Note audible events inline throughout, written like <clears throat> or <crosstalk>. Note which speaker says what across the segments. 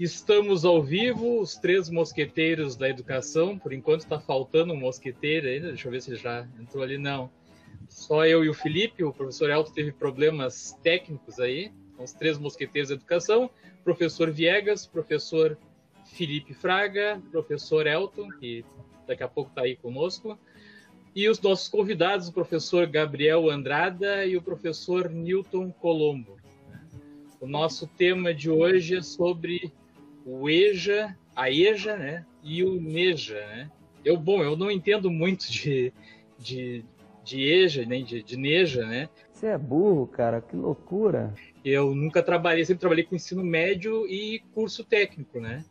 Speaker 1: Estamos ao vivo, os três mosqueteiros da educação. Por enquanto está faltando um mosqueteiro ainda. Deixa eu ver se já entrou ali. Não. Só eu e o Felipe. O professor Elton teve problemas técnicos aí. Então, os três mosqueteiros da educação. Professor Viegas, professor Felipe Fraga, professor Elton, que daqui a pouco está aí conosco. E os nossos convidados, o professor Gabriel Andrada e o professor Newton Colombo. O nosso tema de hoje é sobre o EJA, a EJA, né? E o NEJA, né? Eu, bom, eu não entendo muito de, de, de EJA, nem de, de NEJA, né?
Speaker 2: Você é burro, cara, que loucura.
Speaker 1: Eu nunca trabalhei, sempre trabalhei com ensino médio e curso técnico, né?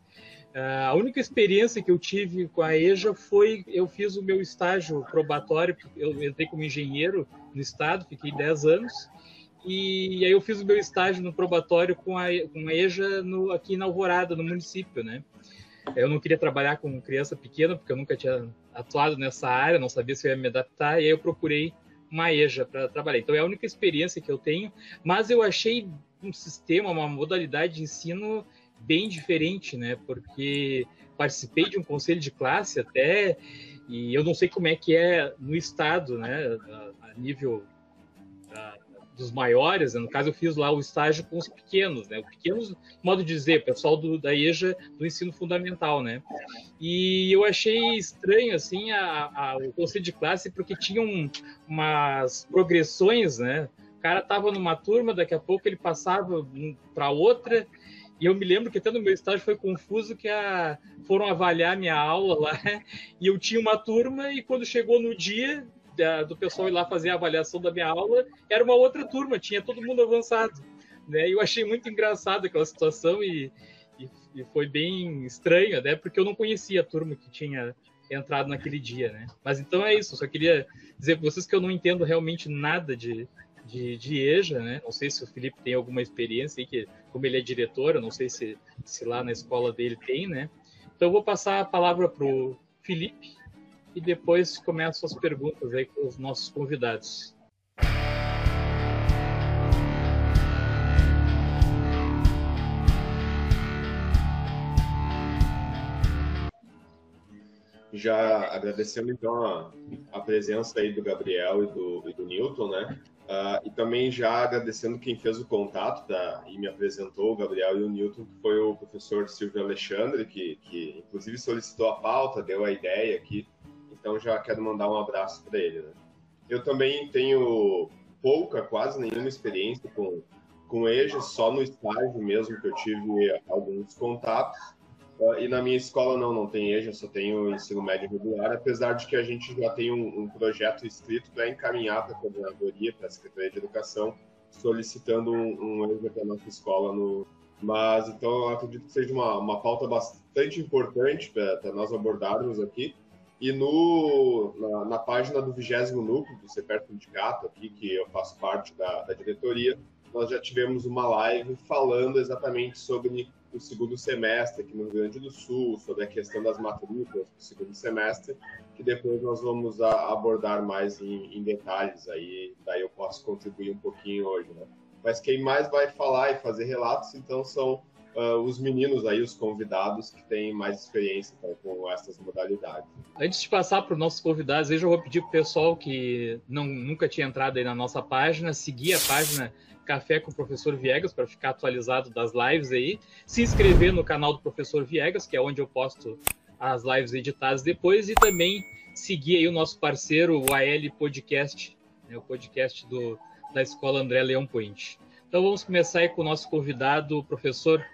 Speaker 1: A única experiência que eu tive com a EJA foi eu fiz o meu estágio probatório, eu entrei como engenheiro no estado, fiquei 10 anos, e aí eu fiz o meu estágio no probatório com a, com a EJA no, aqui na Alvorada, no município, né? Eu não queria trabalhar com criança pequena, porque eu nunca tinha atuado nessa área, não sabia se eu ia me adaptar, e aí eu procurei uma EJA para trabalhar. Então é a única experiência que eu tenho, mas eu achei um sistema, uma modalidade de ensino bem diferente, né? Porque participei de um conselho de classe até, e eu não sei como é que é no estado, né? A, nível dos maiores, né? no caso eu fiz lá o estágio com os pequenos, né? Os pequenos, modo de dizer, pessoal do, da EJA do ensino fundamental, né? E eu achei estranho, assim, a, a, o conselho de classe, porque tinham umas progressões, né? O cara estava numa turma, daqui a pouco ele passava para outra, e eu me lembro que até no meu estágio foi confuso que a, foram avaliar minha aula lá, <laughs> e eu tinha uma turma, e quando chegou no dia, da, do pessoal ir lá fazer a avaliação da minha aula, era uma outra turma, tinha todo mundo avançado. Né? Eu achei muito engraçado aquela situação e, e, e, foi bem estranho, né? porque eu não conhecia a turma que tinha entrado naquele dia. Né? Mas então é isso, só queria dizer para vocês que eu não entendo realmente nada de, de, de EJA, né? Não sei se o Felipe tem alguma experiência aí, que, como ele é diretor, eu não sei se, se lá na escola dele tem, né? Então eu vou passar a palavra para o Felipe, e depois começam as perguntas aí com os nossos convidados.
Speaker 3: Já agradecendo então a, a, presença aí do Gabriel e do, e do Newton, né? Uh, e também já agradecendo quem fez o contato da, e me apresentou, o Gabriel e o Newton, que foi o professor Silvio Alexandre, que, que inclusive solicitou a pauta, deu a ideia aqui então já quero mandar um abraço para ele. Né? Eu também tenho pouca, quase nenhuma experiência com, com EJA, só no estágio mesmo que eu tive alguns contatos. Uh, e na minha escola não, não tem EJA, só tenho ensino médio regular, apesar de que a gente já tem um, um projeto escrito para encaminhar para a coordenadoria, para a Secretaria de Educação, solicitando um, um EJA para a nossa escola no, mas então eu acredito que seja uma, uma pauta bastante importante para nós abordarmos aqui, e no, na, na página do vigésimo núcleo do CEPER Sindicato, aqui, que eu faço parte da, da diretoria, nós já tivemos uma live falando exatamente sobre o segundo semestre aqui no Rio Grande do Sul, sobre a questão das matrículas do segundo semestre, que depois nós vamos abordar mais em, em, detalhes aí, daí eu posso contribuir um pouquinho hoje, né? Mas quem mais vai falar e fazer relatos, então, são uh, os meninos aí, os convidados que têm mais experiência tá, com essas modalidades.
Speaker 1: Antes de passar para os nossos convidados, eu já vou pedir para o pessoal que não, nunca tinha entrado aí na nossa página, seguir a página Café com o Professor Viegas para ficar atualizado das lives aí, se inscrever no canal do Professor Viegas, que é onde eu posto as lives editadas depois, e também seguir aí o nosso parceiro, o AL Podcast, né, o podcast do, da Escola André Leão Point. Então vamos começar aí com o nosso convidado, o professor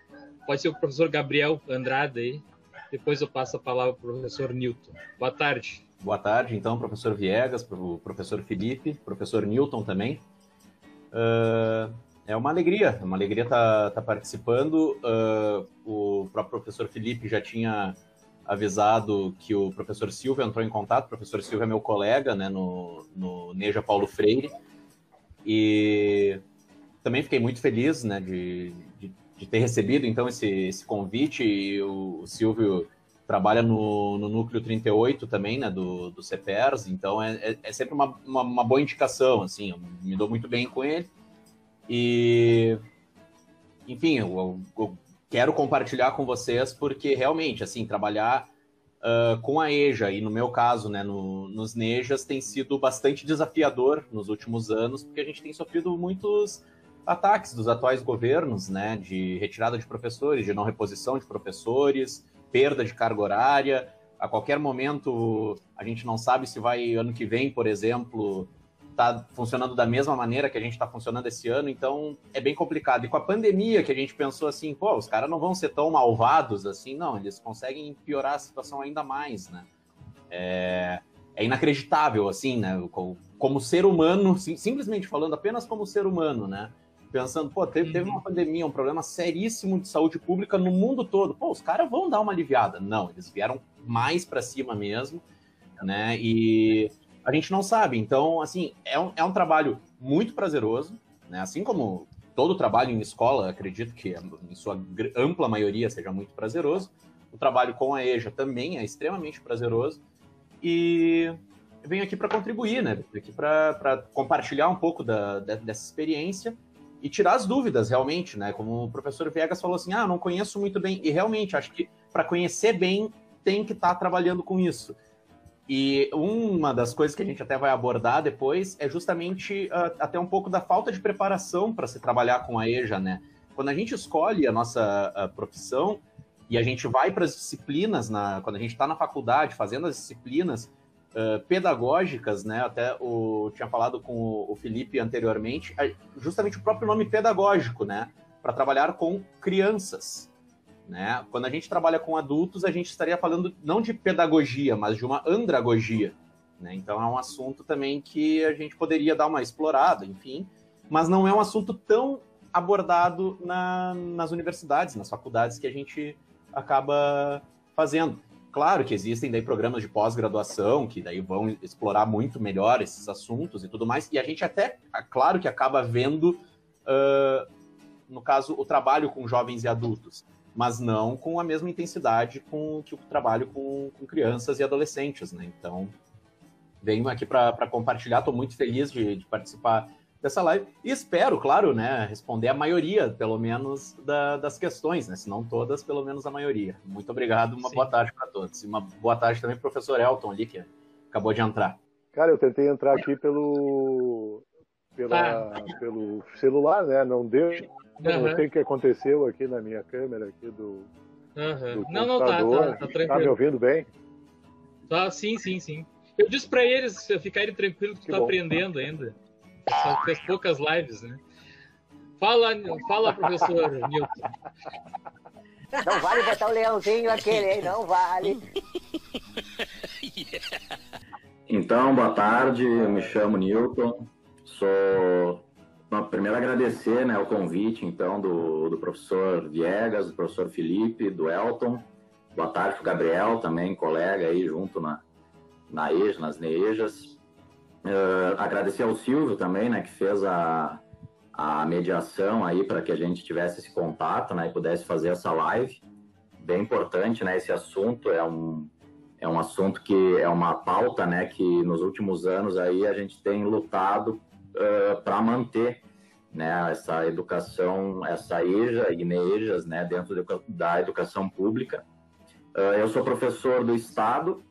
Speaker 1: Pode ser o professor Gabriel Andrade aí. Depois eu passo a palavra para o professor Newton. Boa tarde.
Speaker 4: Boa tarde, então, professor Viegas, professor Felipe, professor Newton também. Uh, é uma alegria, é uma alegria estar tá, tá participando. Uh, o próprio professor Felipe já tinha avisado que o professor Silva entrou em contato. O professor Silva é meu colega né, no, no Neja Paulo Freire. E também fiquei muito feliz né, de, de ter recebido então esse, esse convite. E o, o Silvio trabalha no, no núcleo 38 também, né, do, do CEPERS, então é, é, é sempre uma, uma, uma, boa indicação, assim, eu me dou muito bem com ele. E, enfim, eu, eu, quero compartilhar com vocês porque realmente, assim, trabalhar uh, com a EJA e no meu caso, né, no, nos NEJAs tem sido bastante desafiador nos últimos anos, porque a gente tem sofrido muitos ataques dos atuais governos, né, de retirada de professores, de não reposição de professores, perda de carga horária. A qualquer momento, a gente não sabe se vai ano que vem, por exemplo, tá funcionando da mesma maneira que a gente está funcionando esse ano, então é bem complicado. E com a pandemia, que a gente pensou assim, pô, os caras não vão ser tão malvados assim, não, eles conseguem piorar a situação ainda mais, né? É, é inacreditável, assim, né? Como, ser humano, sim, simplesmente falando apenas como ser humano, né? Pensando, pô, teve, teve uma pandemia, um problema seríssimo de saúde pública no mundo todo. Pô, os caras vão dar uma aliviada. Não, eles vieram mais para cima mesmo, né? E a gente não sabe. Então, assim, é um, é um trabalho muito prazeroso, né? Assim como todo trabalho em escola, acredito que em sua ampla maioria seja muito prazeroso. O trabalho com a EJA também é extremamente prazeroso. E venho aqui para contribuir, né? Aqui para compartilhar um pouco da, dessa experiência e tirar as dúvidas, realmente, né? Como o professor Viegas falou assim, ah, não conheço muito bem. E realmente, acho que para conhecer bem, tem que estar tá trabalhando com isso. E uma das coisas que a gente até vai abordar depois é justamente uh, até um pouco da falta de preparação para se trabalhar com a EJA, né? Quando a gente escolhe a nossa uh, profissão e a gente vai para as disciplinas, na, quando a gente está na faculdade fazendo as disciplinas uh, pedagógicas, né? Até o tinha falado com o, o Felipe anteriormente, justamente o próprio nome pedagógico, né? Para trabalhar com crianças. Né? Quando a gente trabalha com adultos, a gente estaria falando não de pedagogia, mas de uma andragogia. Né? Então é um assunto também que a gente poderia dar uma explorada, enfim, mas não é um assunto tão abordado na, nas universidades, nas faculdades que a gente acaba fazendo. Claro que existem daí programas de pós-graduação que daí vão explorar muito melhor esses assuntos e tudo mais, e a gente até, claro que acaba vendo, uh, no caso, o trabalho com jovens e adultos mas não com a mesma intensidade com que o trabalho com, com crianças e adolescentes, né? Então, venho aqui para compartilhar, estou muito feliz de, de, participar dessa live e espero, claro, né, responder a maioria, pelo menos, da, das questões, né? Se não todas, pelo menos a maioria. Muito obrigado, uma Sim. boa tarde para todos. E uma boa tarde também para o professor Elton ali, que acabou de entrar.
Speaker 5: Cara, eu tentei entrar aqui pelo, pela, ah. pelo celular, né? Não deu. Uhum. Não sei o que aconteceu aqui na minha câmera aqui do,
Speaker 1: uhum. do não, não, tá, tá, tá tranquilo.
Speaker 5: Tá me ouvindo bem?
Speaker 1: Tá, sim, sim, sim. Eu disse para eles ficarem tranquilos que, que tu tá aprendendo ainda. Só fez poucas lives, né? Fala, fala professor Newton.
Speaker 6: Não vale botar o leãozinho aquele, hein? Não vale.
Speaker 7: Então, boa tarde, eu me chamo Newton, sou Bom, primeiro agradecer né, o convite, então, do, do professor Viegas, do professor Felipe, do Elton. Boa tarde para o Gabriel, também colega aí junto na, na EJA, nas NEJAs. Uh, agradecer ao Silvio também, né, que fez a, a mediação aí para que a gente tivesse esse contato, né, e pudesse fazer essa live. Bem importante, né, esse assunto é um, é um assunto que é uma pauta, né, que nos últimos anos aí a gente tem lutado uh, para manter né, essa educação, essa EJA e NEJAs né, dentro da educação pública. Uh, eu sou professor do Estado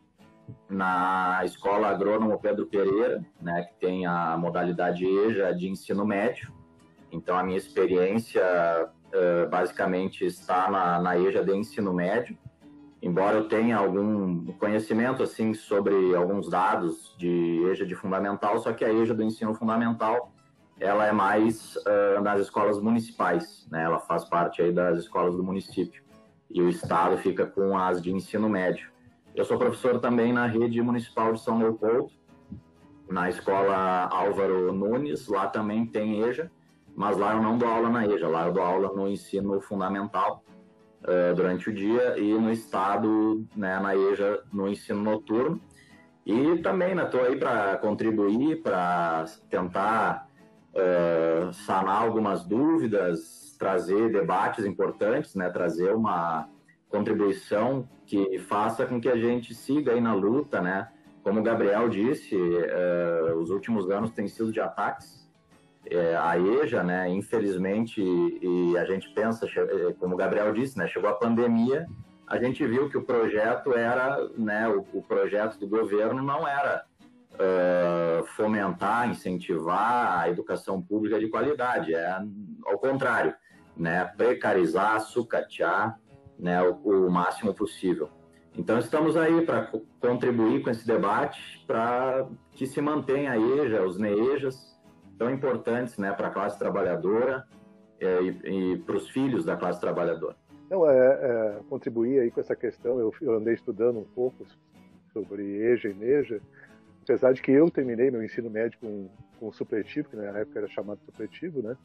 Speaker 7: na Escola Agrônomo Pedro Pereira, né, que tem a modalidade EJA de ensino médio. Então, a minha experiência uh, basicamente está na, na EJA de ensino médio, embora eu tenha algum conhecimento assim sobre alguns dados de EJA de fundamental, só que a EJA do ensino fundamental ela é mais uh, nas escolas municipais, né? Ela faz parte aí das escolas do município e o estado fica com as de ensino médio. Eu sou professor também na rede municipal de São Leopoldo, na escola Álvaro Nunes, lá também tem EJA, mas lá eu não dou aula na EJA, lá eu dou aula no ensino fundamental uh, durante o dia e no estado, né, na EJA, no ensino noturno. E também estou né, aí para contribuir, para tentar uh, sanar algumas dúvidas, trazer debates importantes, né, trazer uma contribuição que faça com que a gente siga aí na luta, né? Como o Gabriel disse, uh, os últimos anos têm sido de ataques é, a EJA, né, infelizmente, e, e a gente pensa, é, como o Gabriel disse, né, chegou a pandemia, a gente viu que o projeto era, né, o, o projeto do governo não era uh, fomentar, incentivar a educação pública de qualidade, é ao contrário, né, precarizar, sucatear, né, o, o máximo possível. Então estamos aí para contribuir com esse debate para que se mantenha a EJA, os NEEJAs, tão importantes né, para a classe trabalhadora é, e, e para os filhos da classe trabalhadora.
Speaker 8: Não, é, é, contribuir aí com essa questão, eu, eu, andei estudando um pouco sobre EJA e NEJA, apesar de que eu terminei meu ensino médio com, com supletivo, que na época era chamado supletivo, né?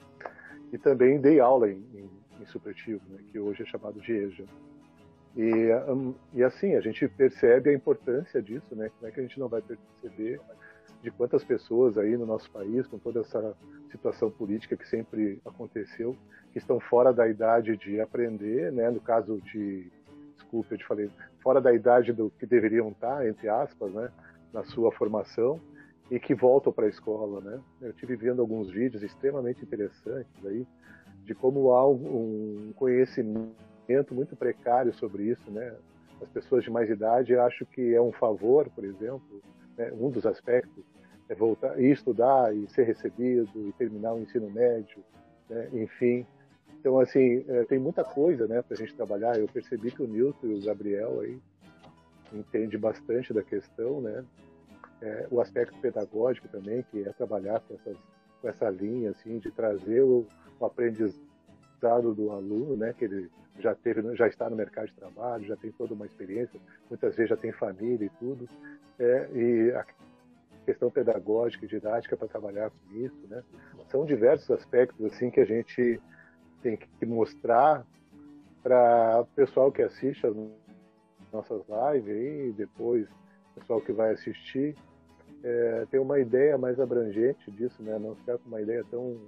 Speaker 8: E também dei aula em, em, em supletivo, né? que hoje é chamado de EJA. E, um, e assim, a gente percebe a importância disso, né? Como é que a gente não vai perceber de quantas pessoas aí no nosso país, com toda essa situação política que sempre aconteceu, que estão fora da idade de aprender, né? No caso de, desculpe, eu te falei, fora da idade do que deveriam estar, entre aspas, né? Na sua formação e que voltam para a escola, né? Eu tive vendo alguns vídeos extremamente interessantes aí de como há um conhecimento muito precário sobre isso, né? As pessoas de mais idade acho que é um favor, por exemplo, né? um dos aspectos é voltar e estudar e ser recebido e terminar o ensino médio, né? enfim. Então, assim, é, tem muita coisa né, para a gente trabalhar. Eu percebi que o Nilton e o Gabriel aí entende bastante da questão, né? É, o aspecto pedagógico também, que é trabalhar com, essas, com essa linha, assim, de trazer o, o aprendizado do aluno, né? Que ele já teve, já está no mercado de trabalho, já tem toda uma experiência, muitas vezes já tem família e tudo. É, e a questão pedagógica e didática para trabalhar com isso, né? São diversos aspectos assim que a gente tem que mostrar para o pessoal que assiste as nossas lives e depois pessoal que vai assistir é, ter uma ideia mais abrangente disso, né? Não ficar com uma ideia tão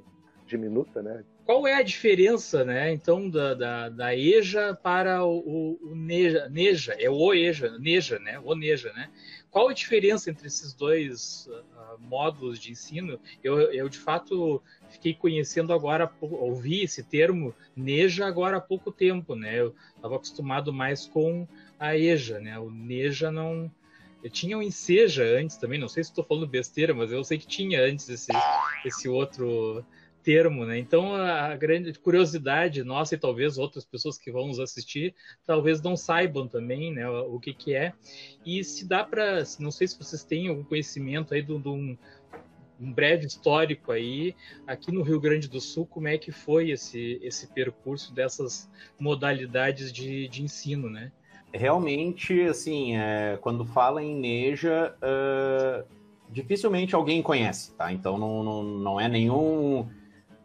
Speaker 8: diminuta, né?
Speaker 1: Qual é a diferença, né, então, da, da, da EJA para o, o, NEJA, NEJA, é o EJA, NEJA, né, o NEJA, né? Qual a diferença entre esses dois uh, módulos de ensino? Eu, eu, de fato, fiquei conhecendo agora, ouvi esse termo NEJA agora há pouco tempo, né? Eu estava acostumado mais com a EJA, né? O NEJA não... Eu tinha o Enseja antes também, não sei se estou falando besteira, mas eu sei que tinha antes esse, esse outro termo, né? Então a grande curiosidade nossa e talvez outras pessoas que vão nos assistir talvez não saibam também, né, o que que é. E se dá para, não sei se vocês têm algum conhecimento aí de um, um breve histórico aí aqui no Rio Grande do Sul, como é que foi esse esse percurso dessas modalidades de, de ensino, né?
Speaker 4: Realmente, assim, é, quando fala em Neja, uh, dificilmente alguém conhece, tá? Então não, não, não é nenhum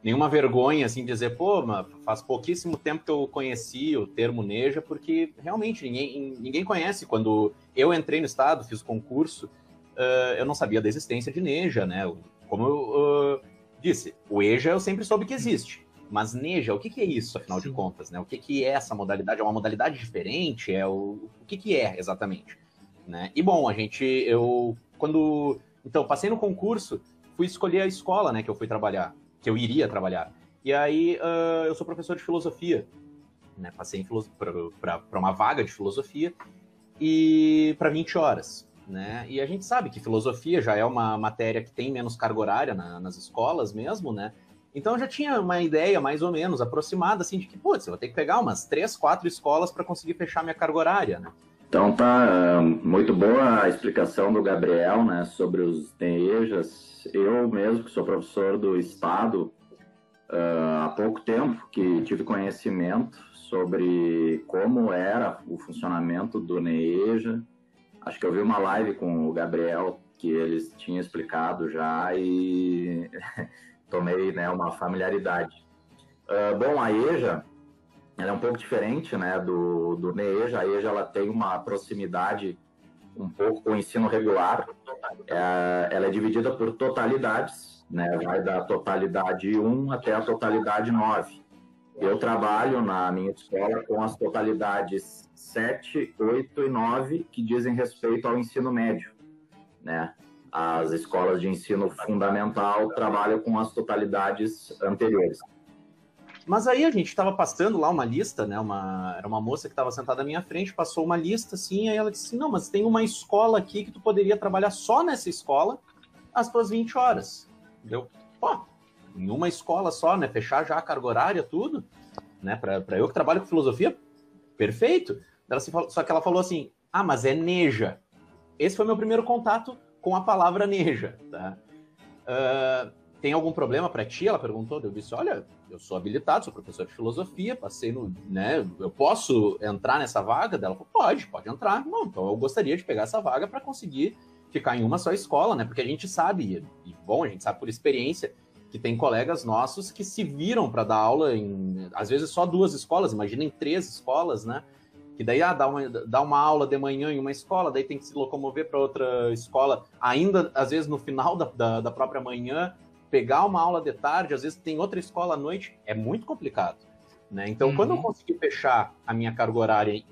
Speaker 4: nenhuma vergonha assim dizer, pô, faz pouquíssimo tempo que eu conheci o termo Neja, porque realmente ninguém, ninguém conhece. Quando eu entrei no estado, fiz o concurso, uh, eu não sabia da existência de Neja, né? Como eu uh, disse, o EJA eu sempre soube que existe. Mas Neja, o que, que é isso, afinal Sim. de contas? Né? O que, que é essa modalidade? É uma modalidade diferente? É o, o que, que é exatamente? Né? E bom, a gente, eu, quando. Então, passei no concurso, fui escolher a escola né, que eu fui trabalhar que eu iria trabalhar. E aí uh, eu sou professor de filosofia, né? Passei para uma vaga de filosofia e para 20 horas, né? E a gente sabe que filosofia já é uma matéria que tem menos carga horária na, nas escolas mesmo, né? Então eu já tinha uma ideia mais ou menos aproximada assim de que, putz, eu vou ter que pegar umas três, quatro escolas para conseguir fechar minha carga horária, né?
Speaker 7: Então tá muito boa a explicação do Gabriel, né, sobre os DEJAs. Eu mesmo, que sou professor do Estado, uh, há pouco tempo que tive conhecimento sobre como era o funcionamento do NEJA. Acho que eu vi uma live com o Gabriel que eles tinham explicado já e <laughs> tomei né, uma familiaridade. Uh, bom, a EJA ela é um pouco diferente né, do, do NEJA. A EJA ela tem uma proximidade um pouco com o ensino regular. É, ela é dividida por totalidades, né, vai da totalidade 1 até a totalidade 9. Eu trabalho na minha escola com as totalidades 7, 8 e 9, que dizem respeito ao ensino médio. Né? As escolas de ensino fundamental trabalham com as totalidades anteriores.
Speaker 4: Mas aí a gente estava passando lá uma lista, né? Uma, era uma moça que estava sentada à minha frente, passou uma lista assim, aí ela disse assim, não, mas tem uma escola aqui que tu poderia trabalhar só nessa escola as tuas 20 horas. Deu, pô, em uma escola só, né? Fechar já a carga horária, tudo, né? Para eu que trabalho com filosofia, perfeito. Ela se falou, só que ela falou assim, ah, mas é neja. Esse foi meu primeiro contato com a palavra neja, tá? Uh, tem algum problema para ti? Ela perguntou. Eu disse, olha, eu sou habilitado, sou professor de filosofia, passei no, né, eu posso entrar nessa vaga? Dela falou, pode, pode entrar. Não, então eu gostaria de pegar essa vaga para conseguir ficar em uma só escola, né? Porque a gente sabe, e bom, a gente sabe por experiência, que tem colegas nossos que se viram para dar aula em, às vezes, só duas escolas, imaginem três escolas, né? Que daí ah, dá, uma, dá uma aula de manhã em uma escola, daí tem que se locomover para outra escola, ainda às vezes no final da, da, da própria manhã, pegar uma aula de tarde, às vezes tem outra escola à noite, é muito complicado. Né? Então, uhum. quando eu consegui fechar a minha carga horária,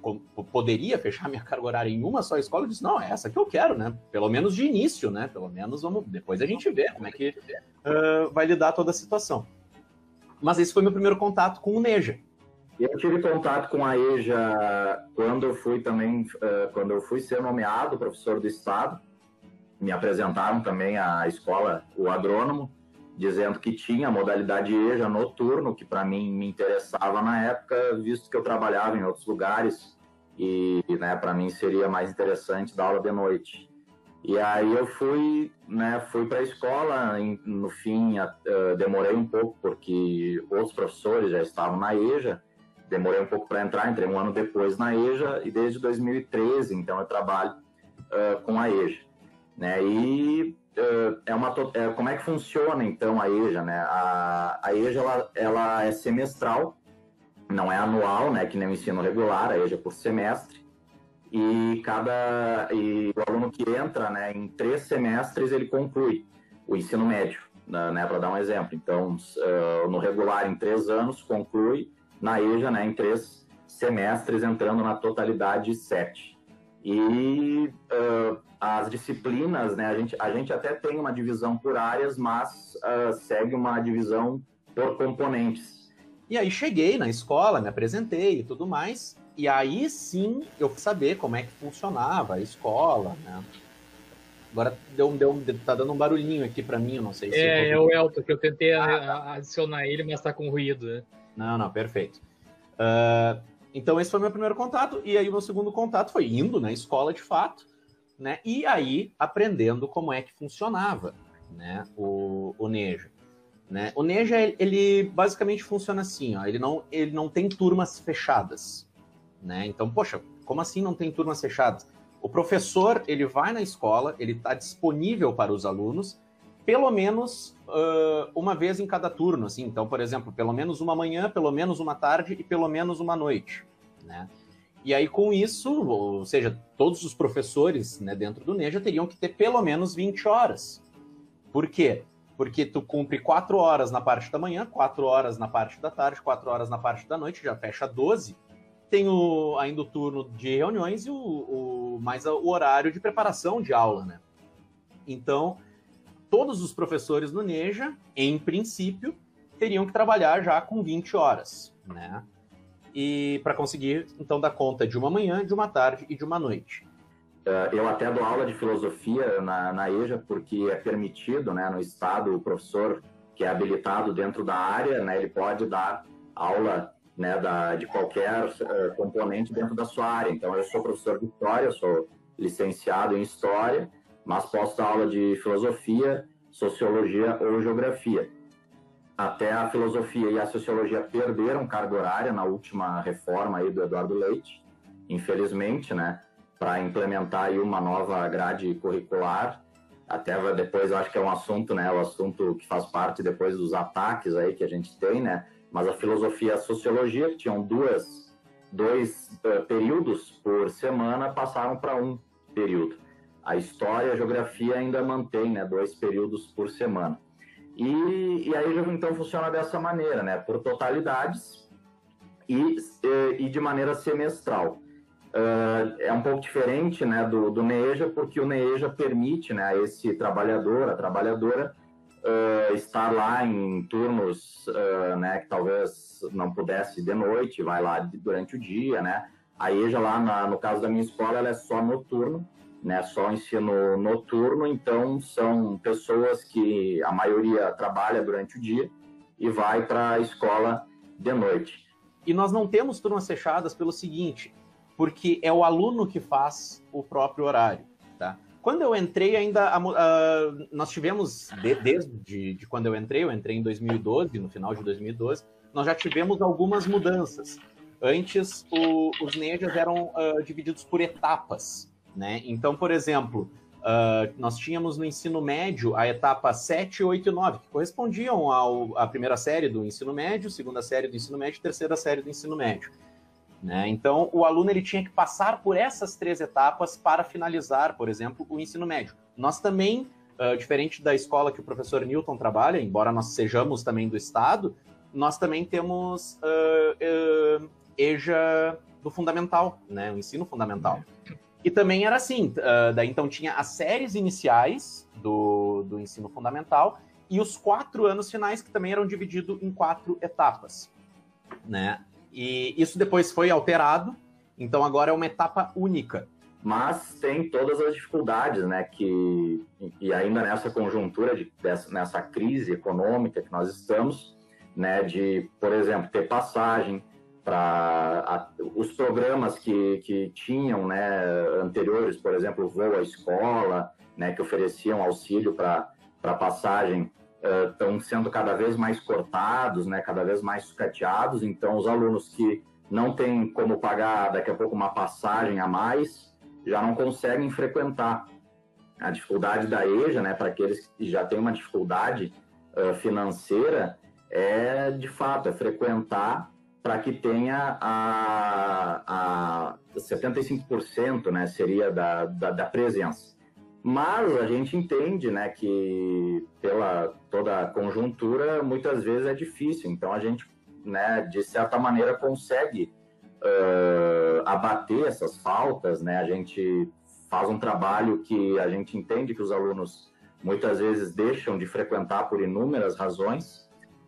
Speaker 4: poderia fechar a minha carga horária em uma só escola, eu disse, não, é essa que eu quero, né? Pelo menos de início, né? Pelo menos vamos, depois a gente vê como é que uh, vai lidar toda a situação. Mas esse foi meu primeiro contato com o Neja.
Speaker 7: Eu tive contato com a EJA quando eu fui também, uh, quando eu fui ser nomeado professor do Estado. Me apresentaram também a escola, o agrônomo, dizendo que tinha a modalidade EJA noturno, que para mim me interessava na época, visto que eu trabalhava em outros lugares e né, para mim seria mais interessante dar aula de noite. E aí eu fui, né, fui para a escola, no fim uh, demorei um pouco porque outros professores já estavam na EJA, demorei um pouco para entrar, entrei um ano depois na EJA e desde 2013, então eu trabalho uh, com a EJA. Né? E é uma é, como é que funciona então a EJA, né? A, a EJA ela, ela é semestral, não é anual, né? Que nem o ensino regular, a EJA é por semestre. E cada e o aluno que entra, né? Em três semestres ele conclui o ensino médio, né Para dar um exemplo. Então, uh, no regular em três anos conclui, na EJA, né? Em três semestres entrando na totalidade sete. E uh, as disciplinas, né, a gente, a gente até tem uma divisão por áreas, mas uh, segue uma divisão por componentes.
Speaker 4: E aí cheguei na escola, me apresentei e tudo mais, e aí sim eu fui saber como é que funcionava a escola, né? Agora deu, deu, tá dando um barulhinho aqui para mim, eu não sei se.
Speaker 1: É, é o Elton, que eu tentei ah, adicionar ele, mas tá com ruído, né?
Speaker 4: Não, não, perfeito. Uh, então, esse foi meu primeiro contato. E aí, o meu segundo contato foi indo na escola de fato, né? E aí, aprendendo como é que funcionava né? o, o Neja. Né? O Neja, ele basicamente funciona assim, ó, ele, não, ele não tem turmas fechadas. Né? Então, poxa, como assim não tem turmas fechadas? O professor, ele vai na escola, ele está disponível para os alunos, pelo menos uh, uma vez em cada turno, assim. Então, por exemplo, pelo menos uma manhã, pelo menos uma tarde e pelo menos uma noite, né? E aí, com isso, ou seja, todos os professores né, dentro do NEJA teriam que ter pelo menos 20 horas. Por quê? Porque tu cumpre 4 horas na parte da manhã, 4 horas na parte da tarde, 4 horas na parte da noite, já fecha 12. Tem o, ainda o turno de reuniões e o, o mais o horário de preparação de aula, né? Então, todos os professores no NEJA, em princípio, teriam que trabalhar já com 20 horas, né? E para conseguir, então, dar conta de uma manhã, de uma tarde e de uma noite.
Speaker 7: É, eu até dou aula de filosofia na, na EJA, porque é permitido, né, no Estado, o professor que é habilitado dentro da área, né, ele pode dar aula né, da, de qualquer uh, componente dentro da sua área. Então, eu sou professor de História, sou licenciado em História, mas posso dar aula de filosofia, sociologia ou geografia. Até a filosofia e a sociologia perderam carga horária na última reforma aí do Eduardo Leite, infelizmente, né? Para implementar aí uma nova grade curricular. Até depois eu acho que é um assunto, né? O assunto que faz parte depois dos ataques aí que a gente tem, né? Mas a filosofia e a sociologia, que tinham duas, dois uh, períodos por semana, passaram para um período. A história e a geografia ainda mantém né, dois períodos por semana. E, e aí então funciona dessa maneira, né, por totalidades e, e de maneira semestral. uh, é um pouco diferente né, do, do porque o NEJA permite né, a esse trabalhador, a trabalhadora, uh, estar lá em turnos uh, né, que talvez não pudesse de noite, vai lá durante o dia, né? A EJA lá, na, no caso da minha escola, ela é só noturno, né? Só ensino noturno, então são pessoas que a maioria trabalha durante o dia e vai para a escola de noite.
Speaker 4: E nós não temos turmas fechadas pelo seguinte, porque é o aluno que faz o próprio horário, tá? Quando eu entrei, ainda uh, nós tivemos, de, desde de quando eu entrei, eu entrei em 2012, no final de 2012, nós já tivemos algumas mudanças. Antes, o, os NEJAs eram uh, divididos por etapas, né? Então, por exemplo, uh, nós tínhamos no ensino médio a etapa 7, 8 e 9, que correspondiam ao, à primeira série do ensino médio, segunda série do ensino médio terceira série do ensino médio. Né? Então, o aluno ele tinha que passar por essas três etapas para finalizar, por exemplo, o ensino médio. Nós também, uh, diferente da escola que o professor Newton trabalha, embora nós sejamos também do Estado, nós também temos uh, uh, EJA do fundamental, né? o ensino fundamental. E também era assim, daí então tinha as séries iniciais do, do ensino fundamental e os quatro anos finais que também eram divididos em quatro etapas, né? E isso depois foi alterado, então agora é uma etapa única.
Speaker 7: Mas tem todas as dificuldades, né? Que, e ainda nessa conjuntura, de, dessa, nessa crise econômica que nós estamos, né? De, por exemplo, ter passagem para os programas que, que tinham, né? Anteriores, por exemplo, voo à escola, né? Que ofereciam auxílio para passagem estão uh, sendo cada vez mais cortados, né, cada vez mais sucateados. Então, os alunos que não têm como pagar daqui a pouco uma passagem a mais já não conseguem frequentar. A dificuldade da EJA, né, para aqueles que já têm uma dificuldade uh, financeira, é de fato é frequentar para que tenha a, a 75%, né, seria da, da, da presença. Mas a gente entende, né, que pela toda a conjuntura muitas vezes é difícil. Então a gente, né, de certa maneira consegue uh, abater essas faltas, né? A gente faz um trabalho que a gente entende que os alunos muitas vezes deixam de frequentar por inúmeras razões.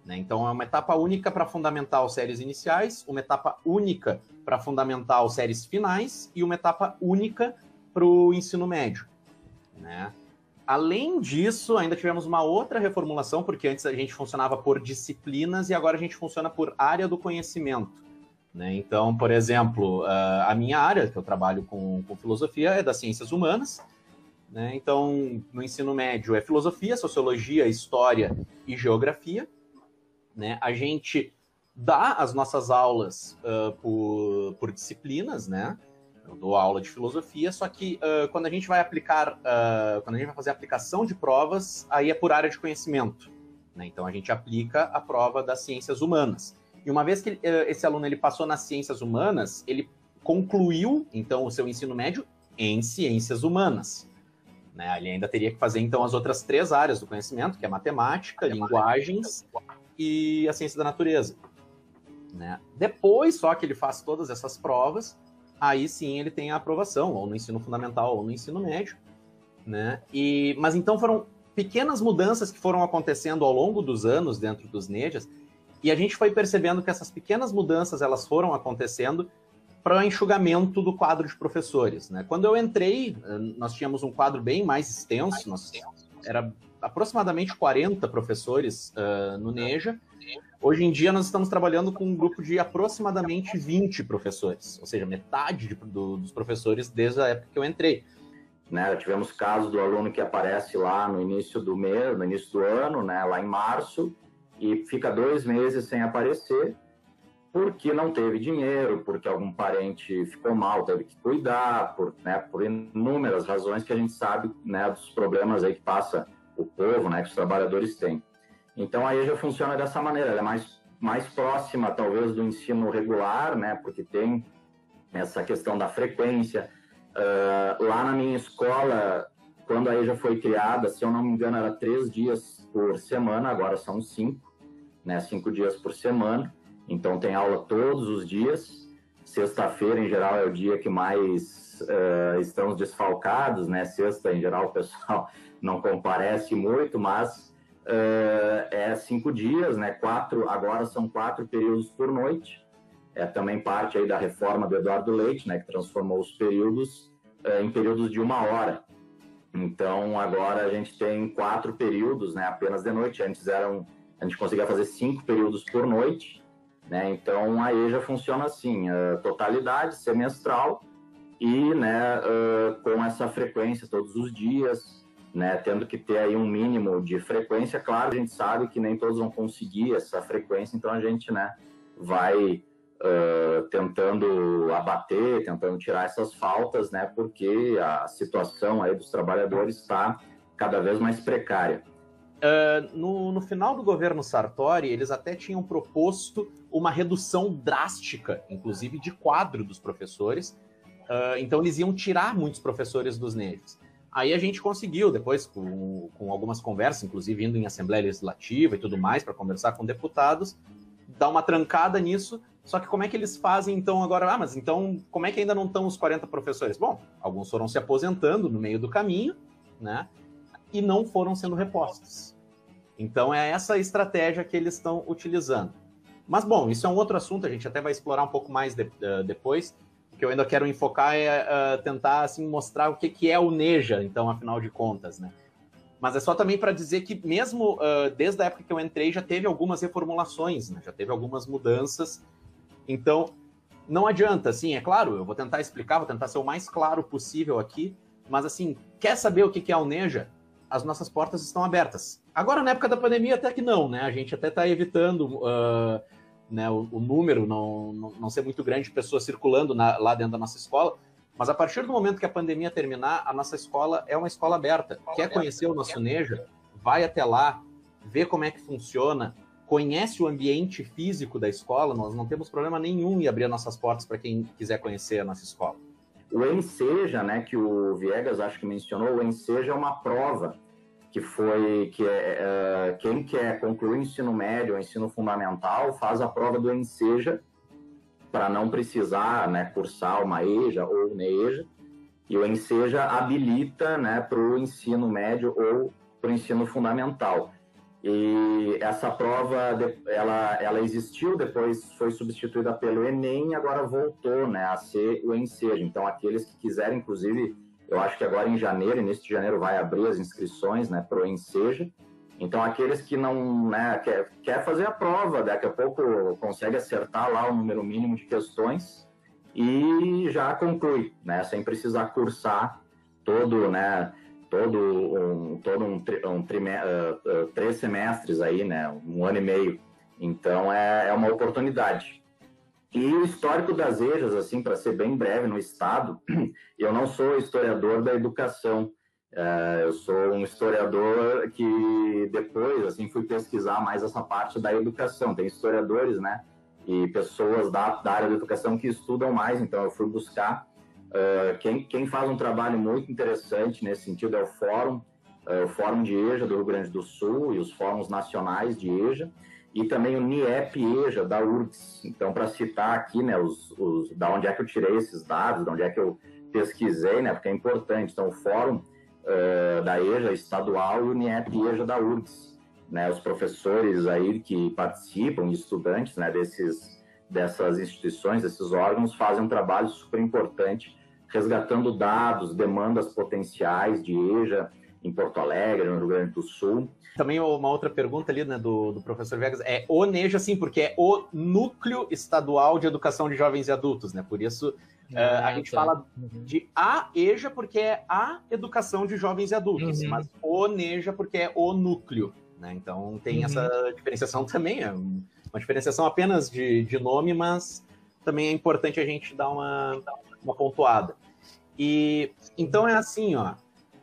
Speaker 4: Né? Então é uma etapa única para fundamental séries iniciais, uma etapa única para fundamental séries finais e uma etapa única para o ensino médio. Né? Além disso, ainda tivemos uma outra reformulação, porque antes a gente funcionava por disciplinas e agora a gente funciona por área do conhecimento. Né? Então, por exemplo, a minha área, que eu trabalho com, com filosofia, é das ciências humanas. Né? Então, no ensino médio é filosofia, sociologia, história e geografia. Né? A gente dá as nossas aulas uh, por, por disciplinas, né? Eu dou aula de filosofia, só que uh, quando a gente vai aplicar, uh, quando a gente vai fazer a aplicação de provas, aí é por área de conhecimento. Né? Então a gente aplica a prova das ciências humanas. E uma vez que uh, esse aluno ele passou nas ciências humanas, ele concluiu então o seu ensino médio em ciências humanas. Né? Ele ainda teria que fazer então as outras três áreas do conhecimento, que é matemática, linguagens e a ciência da natureza. Né? Depois só que ele faz todas essas provas, aí sim ele tem a aprovação, ou no ensino fundamental ou no ensino médio, né? E, mas então foram pequenas mudanças que foram acontecendo ao longo dos anos dentro dos NEJAs, e a gente foi percebendo que essas pequenas mudanças elas foram acontecendo para o enxugamento do quadro de professores, né? Quando eu entrei, nós tínhamos um quadro bem mais extenso, nós, era aproximadamente 40 professores uh, no NEJA, Hoje em dia, nós estamos trabalhando com um grupo de aproximadamente 20 professores, ou seja, metade de, do, dos professores desde a época que eu entrei.
Speaker 7: Né, tivemos casos do aluno que aparece lá no início do mês, no início do ano, né, lá em março, e fica dois meses sem aparecer, porque não teve dinheiro, porque algum parente ficou mal, teve que cuidar, por, né, por inúmeras razões que a gente sabe né, dos problemas aí que passa o povo, né, que os trabalhadores têm. Então a EJA funciona dessa maneira, ela é mais, mais próxima talvez do ensino regular, né, porque tem essa questão da frequência. Uh, lá na minha escola, quando a EJA foi criada, se eu não me engano, era três dias por semana, agora são cinco, né, cinco dias por semana. Então tem aula todos os dias, Sexta-feira, em geral, é o dia que mais uh, estamos desfalcados, né? Sexta, em geral, o pessoal não comparece muito, mas uh, é cinco dias, né? Quatro, agora são quatro períodos por noite. É também parte aí da reforma do Eduardo Leite, né? Que transformou os períodos uh, em períodos de uma hora. Então, agora a gente tem quatro períodos, né? Apenas de noite. Antes eram, a gente conseguia fazer cinco períodos por noite né? Então a EJA funciona assim, a totalidade semestral e né, uh, com essa frequência todos os dias, né, tendo que ter aí um mínimo de frequência. Claro, a gente sabe que nem todos vão conseguir essa frequência, então a gente né, vai uh, tentando abater, tentando tirar essas faltas, né, porque a situação aí dos trabalhadores está cada vez mais precária.
Speaker 4: Uh, no, no, final do governo Sartori, eles até tinham proposto uma redução drástica, inclusive de quadro dos professores. Uh, então, eles iam tirar muitos professores dos NEJs. Aí a gente conseguiu, depois, com, com algumas conversas, inclusive indo em Assembleia Legislativa e tudo mais, para conversar com deputados, dar uma trancada nisso. Só que como é que eles fazem então agora? Ah, mas então como é que ainda não estão os 40 professores? Bom, alguns foram se aposentando no meio do caminho, né? e não foram sendo repostos. Então é essa estratégia que eles estão utilizando. Mas bom, isso é um outro assunto, a gente até vai explorar um pouco mais de, uh, depois. Que eu ainda quero enfocar é uh, tentar assim mostrar o que, que é o Neja, então, afinal de contas, né? Mas é só também para dizer que mesmo uh, desde a época que eu entrei já teve algumas reformulações, né? já teve algumas mudanças. Então não adianta, assim, é claro, eu vou tentar explicar, vou tentar ser o mais claro possível aqui. Mas assim, quer saber o que, que é o Neja? as nossas portas estão abertas. Agora, na época da pandemia, até que não, né? A gente até está evitando uh, né, o, o, número não, não, não, ser muito grande de pessoas circulando na, lá dentro da nossa escola. Mas a partir do momento que a pandemia terminar, a nossa escola é uma escola aberta. Escola Quer aberta, conhecer o nosso Neja? Vai até lá, vê como é que funciona, conhece o ambiente físico da escola. Nós não temos problema nenhum em abrir nossas portas para quem quiser conhecer a nossa escola.
Speaker 7: O Enseja, né, que o Viegas acho que mencionou, o Enseja é uma prova que foi que é, é, quem quer concluir o ensino médio ou ensino fundamental faz a prova do Enseja para não precisar né, cursar uma EJA ou NEJA e o Enseja habilita né, para o ensino médio ou para o ensino fundamental. E essa prova, ela, ela existiu, depois foi substituída pelo Enem agora voltou né, a ser o Enseja. Então, aqueles que quiserem, inclusive, eu acho que agora em janeiro, início de janeiro, vai abrir as inscrições né, para o Enseja. Então, aqueles que não né, quer, quer fazer a prova, daqui a pouco consegue acertar lá o número mínimo de questões e já conclui, né, sem precisar cursar todo, né, todo um, todo um, um trime, uh, uh, três semestres aí, né, um ano e meio. Então é, é uma oportunidade. E o histórico das EJAs, assim, para ser bem breve no estado, <clears throat> eu não sou historiador da educação. Uh, eu sou um historiador que depois, assim, fui pesquisar mais essa parte da educação. Tem historiadores, né, e pessoas da, da área da educação que estudam mais. Então eu fui buscar Uh, quem, quem, faz um trabalho muito interessante nesse sentido é o Fórum, uh, o Fórum de EJA do Rio Grande do Sul e os fóruns nacionais de EJA, e também o NIEP EJA da URGS. Então, para citar aqui, né, os, os, da onde é que eu tirei esses dados, da onde é que eu pesquisei, né, porque é importante. Então, o Fórum uh, da EJA estadual e o NIEP EJA da URGS. Né, os professores aí que participam, estudantes né, desses, dessas instituições, desses órgãos, fazem um trabalho super importante resgatando dados, demandas potenciais de EJA em Porto Alegre, no Rio Grande do Sul.
Speaker 4: Também uma outra pergunta ali, né, do, do professor Vegas, é o NEJA, sim, porque é o Núcleo Estadual de Educação de Jovens e Adultos, né, por isso uh, a gente tá. fala uhum. de a EJA porque é a Educação de Jovens e Adultos, uhum. mas o NEJA porque é o Núcleo, né, então tem uhum. essa diferenciação também, é uma diferenciação apenas de, de nome, mas também é importante a gente dar uma, uma pontuada. E então é assim, ó.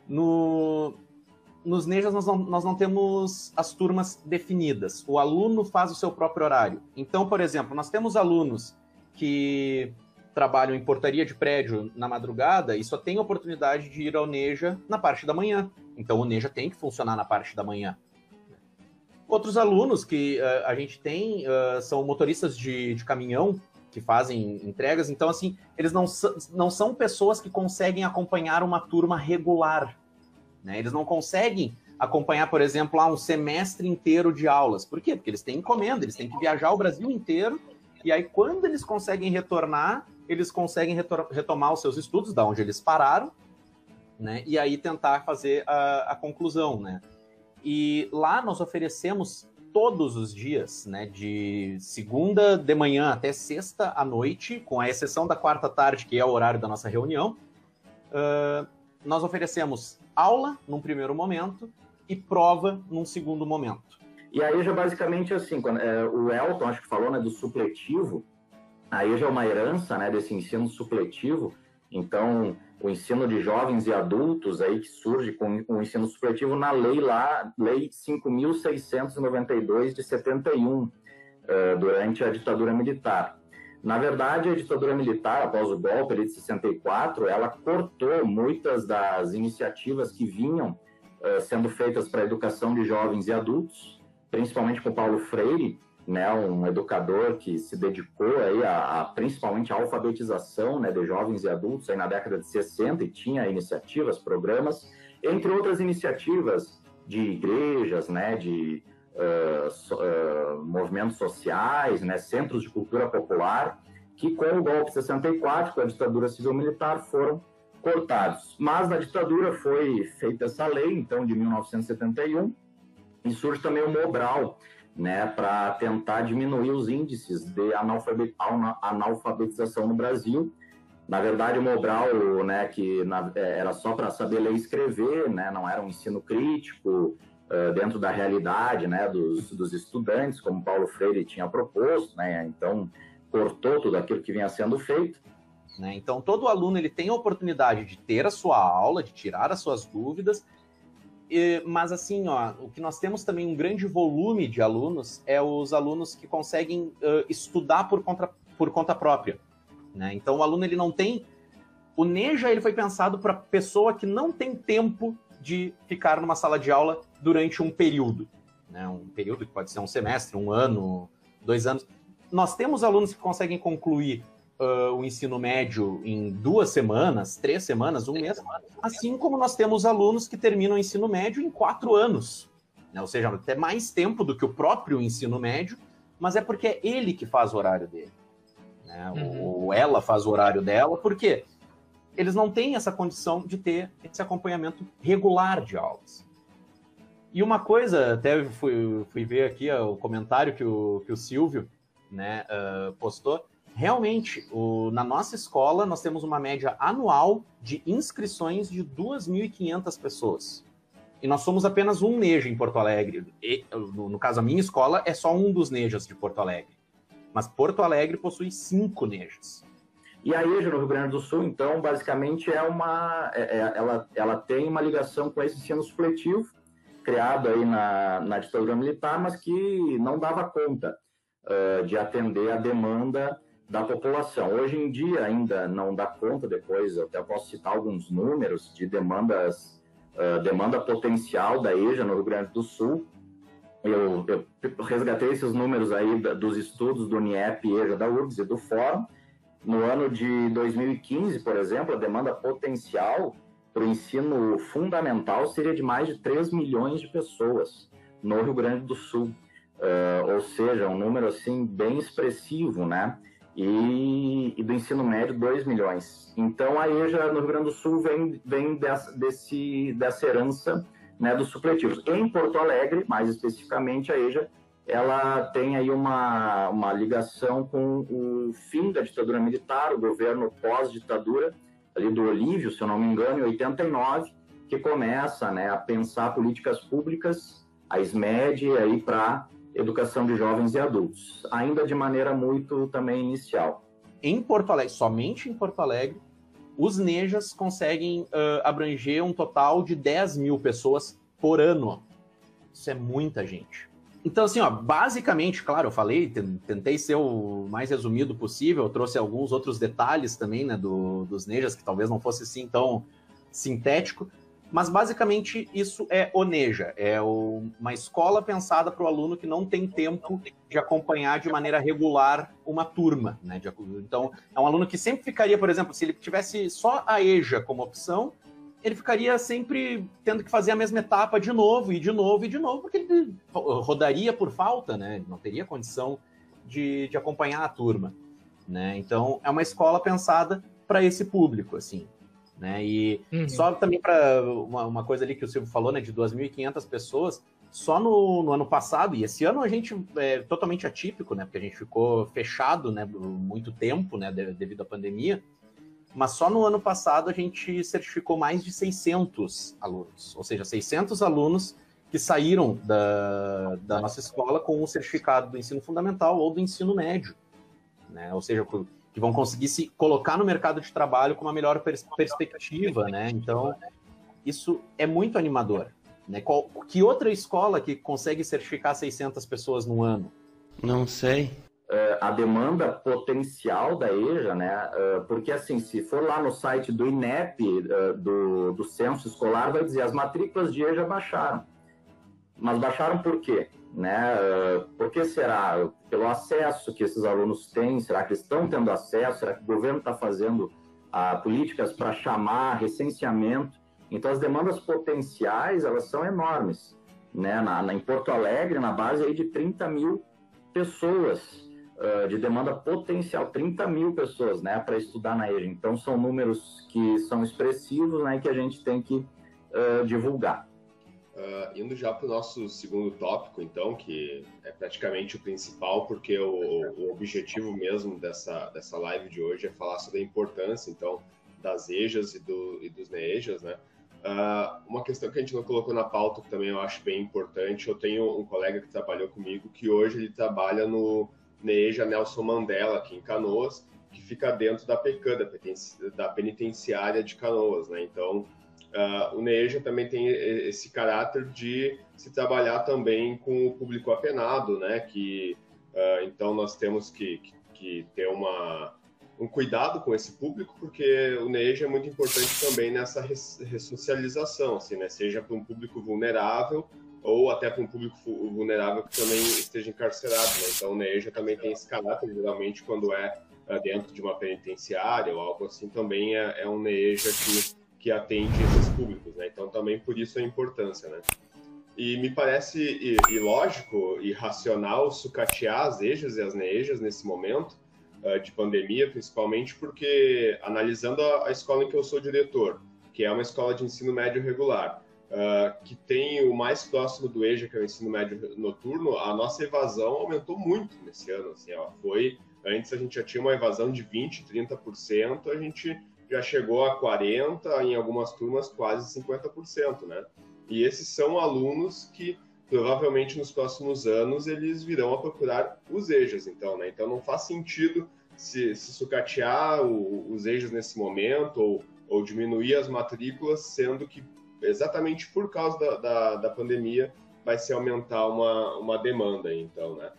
Speaker 4: No, nos Nejas nós não, nós não temos as turmas definidas. O aluno faz o seu próprio horário. Então, por exemplo, nós temos alunos que trabalham em portaria de prédio na madrugada e só tem oportunidade de ir ao Neja na parte da manhã. Então o Neja tem que funcionar na parte da manhã. Outros alunos que uh, a gente tem uh, são motoristas de, de caminhão que fazem entregas. Então, assim, eles não, não são pessoas que conseguem acompanhar uma turma regular. Né? Eles não conseguem acompanhar, por exemplo, lá um semestre inteiro de aulas. Por quê? Porque eles têm encomenda, eles têm que viajar o Brasil inteiro. E aí, quando eles conseguem retornar, eles conseguem retomar os seus estudos, da onde eles pararam, né? E aí tentar fazer a, a conclusão, né? E lá nós oferecemos todos os dias, né, de segunda de manhã até sexta à noite, com a exceção da quarta tarde, que é o horário da nossa reunião, uh, nós oferecemos aula num primeiro momento e prova num segundo momento.
Speaker 7: E aí já basicamente assim, quando, é, o Elton acho que falou né, do supletivo, aí já é uma herança né, desse ensino supletivo, então o ensino de jovens e adultos aí que surge com o ensino supletivo na lei lá, lei 5.692 de 71, uh, eh, durante a ditadura militar. Na verdade, a ditadura militar, após o golpe de 64, ela cortou muitas das iniciativas que vinham uh, sendo feitas para a educação de jovens e adultos, principalmente com Paulo Freire, né, um educador que se dedicou aí a, a, principalmente à alfabetização né, de jovens e adultos aí na década de 60 e tinha iniciativas, programas, entre outras iniciativas de igrejas, né, de uh, so, uh, movimentos sociais, né, centros de cultura popular, que com o golpe de 64, com a ditadura civil-militar, foram cortados. Mas na ditadura foi feita essa lei, então, de 1971, e surge também o Mobral, né, para tentar diminuir os índices de analfabetização no Brasil. Na verdade, o Mobral, né, que na, é, era só para saber ler e escrever, né, não era um ensino crítico uh, dentro da realidade né, dos, dos estudantes, como Paulo Freire tinha proposto, né, então cortou tudo aquilo que vinha sendo feito.
Speaker 4: Né? Então, todo aluno ele tem a oportunidade de ter a sua aula, de tirar as suas dúvidas mas assim, ó, o que nós temos também um grande volume de alunos é os alunos que conseguem uh, estudar por conta, por conta própria. Né? Então o aluno ele não tem. O NEJA ele foi pensado para pessoa que não tem tempo de ficar numa sala de aula durante um período. Né? Um período que pode ser um semestre, um ano, dois anos. Nós temos alunos que conseguem concluir uh, o ensino médio em duas semanas, três semanas, um mês, assim como nós temos alunos que terminam o ensino médio em quatro anos. Né? Ou seja, até mais tempo do que o próprio ensino médio, mas é porque é ele que faz o horário dele. Né? Uhum. Ou ela faz o horário dela, porque eles não têm essa condição de ter esse acompanhamento regular de aulas. E uma coisa, até fui, fui ver aqui ó, o comentário que o, que o Silvio né, uh, postou, realmente, o, na nossa escola, nós temos uma média anual de inscrições de 2.500 pessoas. E nós somos apenas um NEJA em Porto Alegre. E, no, no, caso, a minha escola é só um dos NEJAs de Porto Alegre. Mas Porto Alegre possui cinco NEJAs.
Speaker 7: E a EJA no Rio Grande do Sul, então, basicamente é uma. É, é, ela, ela tem uma ligação com esse ensino supletivo, criado aí na, na ditadura militar, mas que não dava conta uh, de atender a demanda da população. Hoje em dia ainda não dá conta, depois eu até posso citar alguns números de demandas, uh, demanda potencial da EJA no Rio Grande do Sul. Eu, eu resgatei esses números aí dos estudos do NIEP, EJA da URGS e do Fórum. No ano de 2015, por exemplo, a demanda potencial para o ensino fundamental seria de mais de 3 milhões de pessoas no Rio Grande do Sul. Uh, ou seja, um número assim bem expressivo, né? E, e, do ensino médio 2 milhões. Então a EJA no Rio Grande do Sul vem, vem dessa, desse, dessa herança né, dos supletivos. Em Porto Alegre, mais especificamente, a EJA ela tem aí uma, uma ligação com o fim da ditadura militar, o governo pós-ditadura, ali do Olívio, se eu não me engano, em 89, que começa né, a pensar políticas públicas, a SMED, aí para educação de jovens e adultos, ainda de maneira muito também inicial.
Speaker 4: Em Porto Alegre, somente em Porto Alegre, os NEJAs conseguem uh, abranger um total de 10 mil pessoas por ano. Isso é muita gente. Então, assim, ó, basicamente, claro, eu falei, tentei ser o mais resumido possível, trouxe alguns outros detalhes também, né, do, dos Nejas, que talvez não fosse assim tão sintético, Mas basicamente isso é Oneja, é uma escola pensada para o aluno que não tem tempo de acompanhar de maneira regular uma turma. Né? Então, é um aluno que sempre ficaria, por exemplo, se ele tivesse só a EJA como opção, ele ficaria sempre tendo que fazer a mesma etapa de novo, e de novo, e de novo, porque ele rodaria por falta, né? Ele não teria condição de, de acompanhar a turma. Né? Então, é uma escola pensada para esse público, assim. Né? E uhum. só também para uma, uma, coisa ali que o Silvio falou, né, de 2.500 pessoas, só no, no, ano passado, e esse ano a gente é totalmente atípico, né, porque a gente ficou fechado, né, muito tempo, né, devido à pandemia, mas só no ano passado a gente certificou mais de 600 alunos, ou seja, 600 alunos que saíram da, da nossa escola com o certificado do ensino fundamental ou do ensino médio, né? ou seja, que vão conseguir se colocar no mercado de trabalho com uma melhor pers perspectiva, né? Então, isso é muito animador. Né? Qual, que outra escola que consegue certificar 600 pessoas no ano?
Speaker 2: Não sei
Speaker 7: uh, a demanda potencial da EJA, né? Uh, porque assim, se for lá no site do INEP, uh, do, do censo escolar, vai dizer as matrículas de EJA baixaram. Mas baixaram por quê? Né? por que será? Pelo acesso que esses alunos têm? Será que estão tendo acesso? Será que o governo está fazendo políticas para chamar recenseamento? Então, as demandas potenciais, elas são enormes. Né? Na, na, em Porto Alegre, na base aí de 30 mil pessoas uh, de demanda potencial, 30 mil pessoas, né, para estudar na EJA. Então, são números que são expressivos, né, que a gente tem que uh, divulgar.
Speaker 3: Uh, indo já para o nosso segundo tópico, então, que é praticamente o principal, porque o, o, objetivo mesmo dessa, dessa live de hoje é falar sobre a importância, então, das EJAs e, do, e dos NEJAs, né? Uh, uma questão que a gente não colocou na pauta, que também eu acho bem importante, eu tenho um colega que trabalhou comigo, que hoje ele trabalha no, Neja Nelson Mandela, aqui em Canoas, que fica dentro da PECAN, da penitenciária de Canoas, né? Então, uh, o Neja também tem esse caráter de se trabalhar também com o público apenado, né? Que, uh, então, nós temos que, que, que ter uma, um cuidado com esse público, porque o Neja é muito importante também nessa ressocialização, assim, né? Seja para um público vulnerável, ou até para um público vulnerável que também esteja encarcerado. Né? Então, o NEJA também tem esse caráter, geralmente, quando é, é dentro de uma penitenciária ou algo assim, também é, é um NEJA que, que atende esses públicos. Né? Então, também por isso a importância. Né? E me parece ilógico e racional sucatear as EJAs e as NEJAs nesse momento uh, de pandemia, principalmente porque, analisando a, a escola em que eu sou diretor, que é uma escola de ensino médio regular, uh, que tem o mais próximo do EJA, que é o ensino médio noturno, a nossa evasão aumentou muito nesse ano. Assim, foi, antes a gente já tinha uma evasão de 20%, 30%, a gente já chegou a 40%, em algumas turmas quase 50%, né? E esses são alunos que provavelmente nos próximos anos eles virão a procurar os EJAs, então, né? Então não faz sentido se, se sucatear o, os EJAs nesse momento ou, ou diminuir as matrículas, sendo que exatamente por causa da, da, da pandemia, vai se aumentar uma, uma demanda, então, né?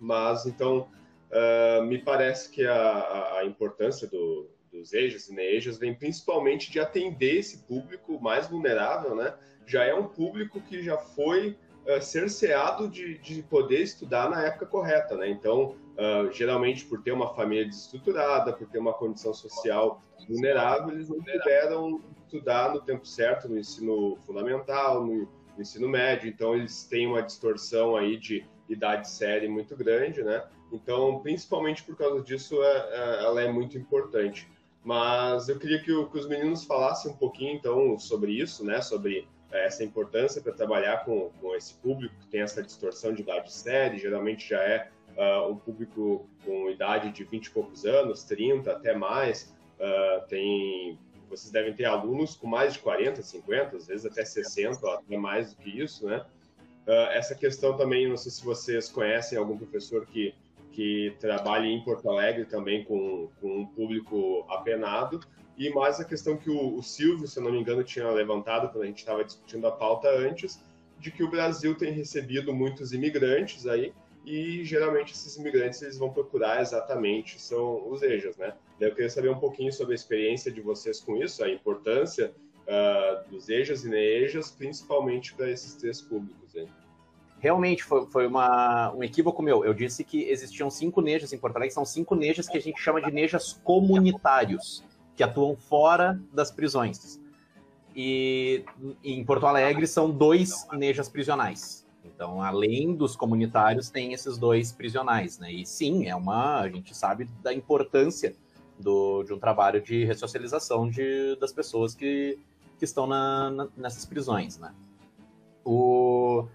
Speaker 3: Mas, então, uh, me parece que a, a importância do, dos EJAs e NEJAs vem principalmente de atender esse público mais vulnerável, né? Já é um público que já foi uh, cerceado de, de poder estudar na época correta, né? Então, uh, geralmente por ter uma família desestruturada, por ter uma condição social vulnerável, eles não puderam estudar no tempo certo no ensino fundamental, no, no ensino médio, então eles têm uma distorção aí de idade série muito grande, né? Então, principalmente por causa disso, é, é, ela é muito importante. Mas eu queria que, o, que, os meninos falassem um pouquinho, então, sobre isso, né? Sobre é, essa importância para trabalhar com, com esse público que tem essa distorção de idade série, geralmente já é uh, um público com idade de 20 e poucos anos, 30 até mais, uh, tem vocês devem ter alunos com mais de 40, 50, às vezes até 60, até mais do que isso, né? Uh, essa questão também, não sei se vocês conhecem algum professor que, que trabalha em Porto Alegre também com, com um público apenado, e mais a questão que o, o Silvio, se eu não me engano, tinha levantado quando a gente estava discutindo a pauta antes, de que o Brasil tem recebido muitos imigrantes aí, e geralmente esses imigrantes eles vão procurar exatamente são os EJAs, né? Eu queria saber um pouquinho sobre a experiência de vocês com isso, a importância uh, dos EJAs e NEJAs, principalmente para esses três públicos. Hein?
Speaker 4: Realmente foi, foi uma, um equívoco meu. Eu disse que existiam cinco nejas em Porto Alegre, são cinco nejas que a gente chama de nejas comunitários, que atuam fora das prisões. E em Porto Alegre são dois nejas prisionais. Então, além dos comunitários, tem esses dois prisionais, né? E sim, é uma. A gente sabe da importância do, de um trabalho de ressocialização de, das pessoas que, que estão na, na, nessas prisões, né? O,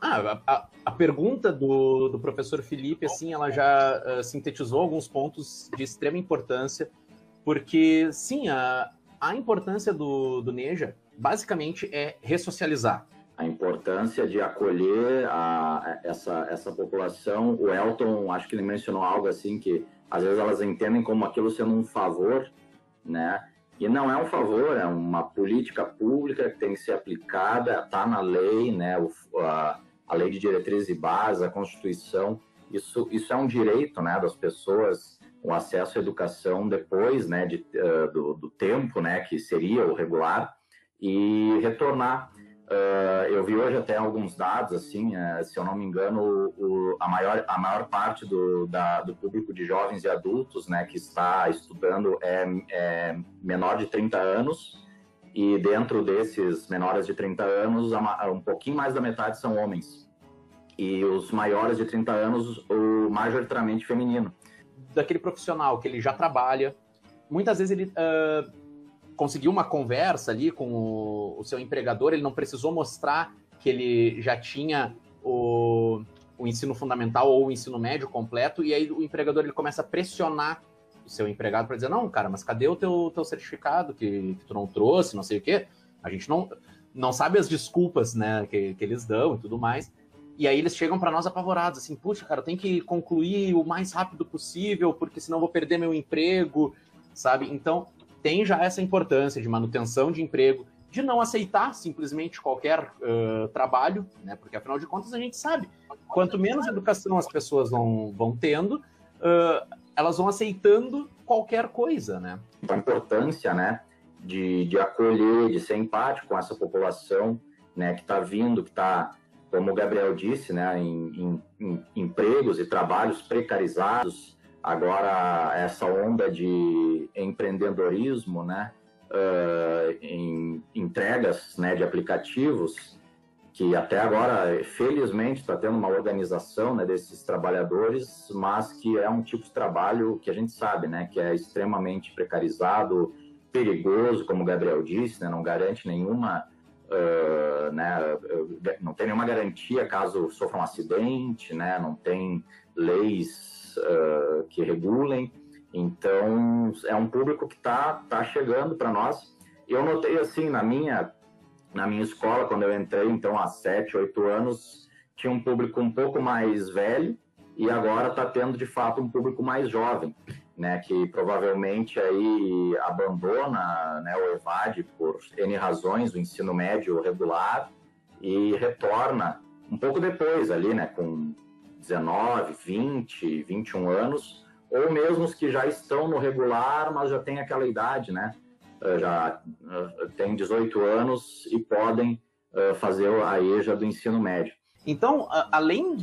Speaker 4: ah, a, a, pergunta do, do professor Felipe, assim, ela já uh, sintetizou alguns pontos de extrema importância, porque, sim, a, a importância do, do NEJA, basicamente, é ressocializar.
Speaker 7: A importância de acolher a, essa, essa população. O Elton, acho que ele mencionou algo assim, que às vezes elas entendem como aquilo sendo um favor, né? E não é um favor, é uma política pública que tem que ser aplicada, está na lei, né? O, a, a lei de diretrizes e bases, a Constituição. Isso, isso é um direito né, das pessoas, o acesso à educação depois né, de, uh, do, do tempo né, que seria o regular e retornar Uh, eu vi hoje até alguns dados, assim, uh, se eu não me engano, o, a, maior, a maior parte do, da, do público de jovens e adultos né, que está estudando é, é, menor de 30 anos, e dentro desses menores de 30 anos, um pouquinho mais da metade são homens. E os maiores de 30 anos, o majoritariamente feminino.
Speaker 4: Daquele profissional que ele já trabalha, muitas vezes ele. Uh conseguiu uma conversa ali com o, o, seu empregador, ele não precisou mostrar que ele já tinha o, o ensino fundamental ou o ensino médio completo, e aí o empregador ele começa a pressionar o seu empregado para dizer, não, cara, mas cadê o teu, teu certificado que, que tu não trouxe, não sei o quê? A gente não, não sabe as desculpas né, que, que eles dão e tudo mais. E aí eles chegam para nós apavorados, assim, puxa, cara, tem que concluir o mais rápido possível, porque senão vou perder meu emprego, sabe? Então, tem já essa importância de manutenção de emprego, de não aceitar simplesmente qualquer uh, trabalho, né? Porque afinal de contas a gente sabe, quanto menos educação as pessoas vão, vão tendo, uh, elas vão aceitando qualquer coisa, né?
Speaker 7: A importância, né, de, de acolher, de ser empático com essa população, né, que está vindo, que está, como o Gabriel disse, né, em, em, em empregos e trabalhos precarizados, Agora, essa onda de empreendedorismo, né, uh, em entregas né, de aplicativos, que até agora, felizmente, está tendo uma organização né, desses trabalhadores, mas que é um tipo de trabalho que a gente sabe, né, que é extremamente precarizado, perigoso, como o Gabriel disse, né, não garante nenhuma Uh, né, não tem nenhuma garantia caso sofra um acidente, né, não tem leis uh, que regulem. Então, é um público que está tá chegando para nós. Eu notei assim, na minha, na minha escola, quando eu entrei, então, há sete, oito anos, tinha um público um pouco mais velho e agora está tendo, de fato, um público mais jovem, né, que provavelmente aí abandona né, o evade por N razões, o ensino médio regular, e retorna um pouco depois ali, né, com 19, 20, 21 anos, ou mesmo os que já estão no regular, mas já têm aquela idade, né? Eh, já eh, têm 18 anos e podem eh, fazer a EJA do ensino médio.
Speaker 4: Então, além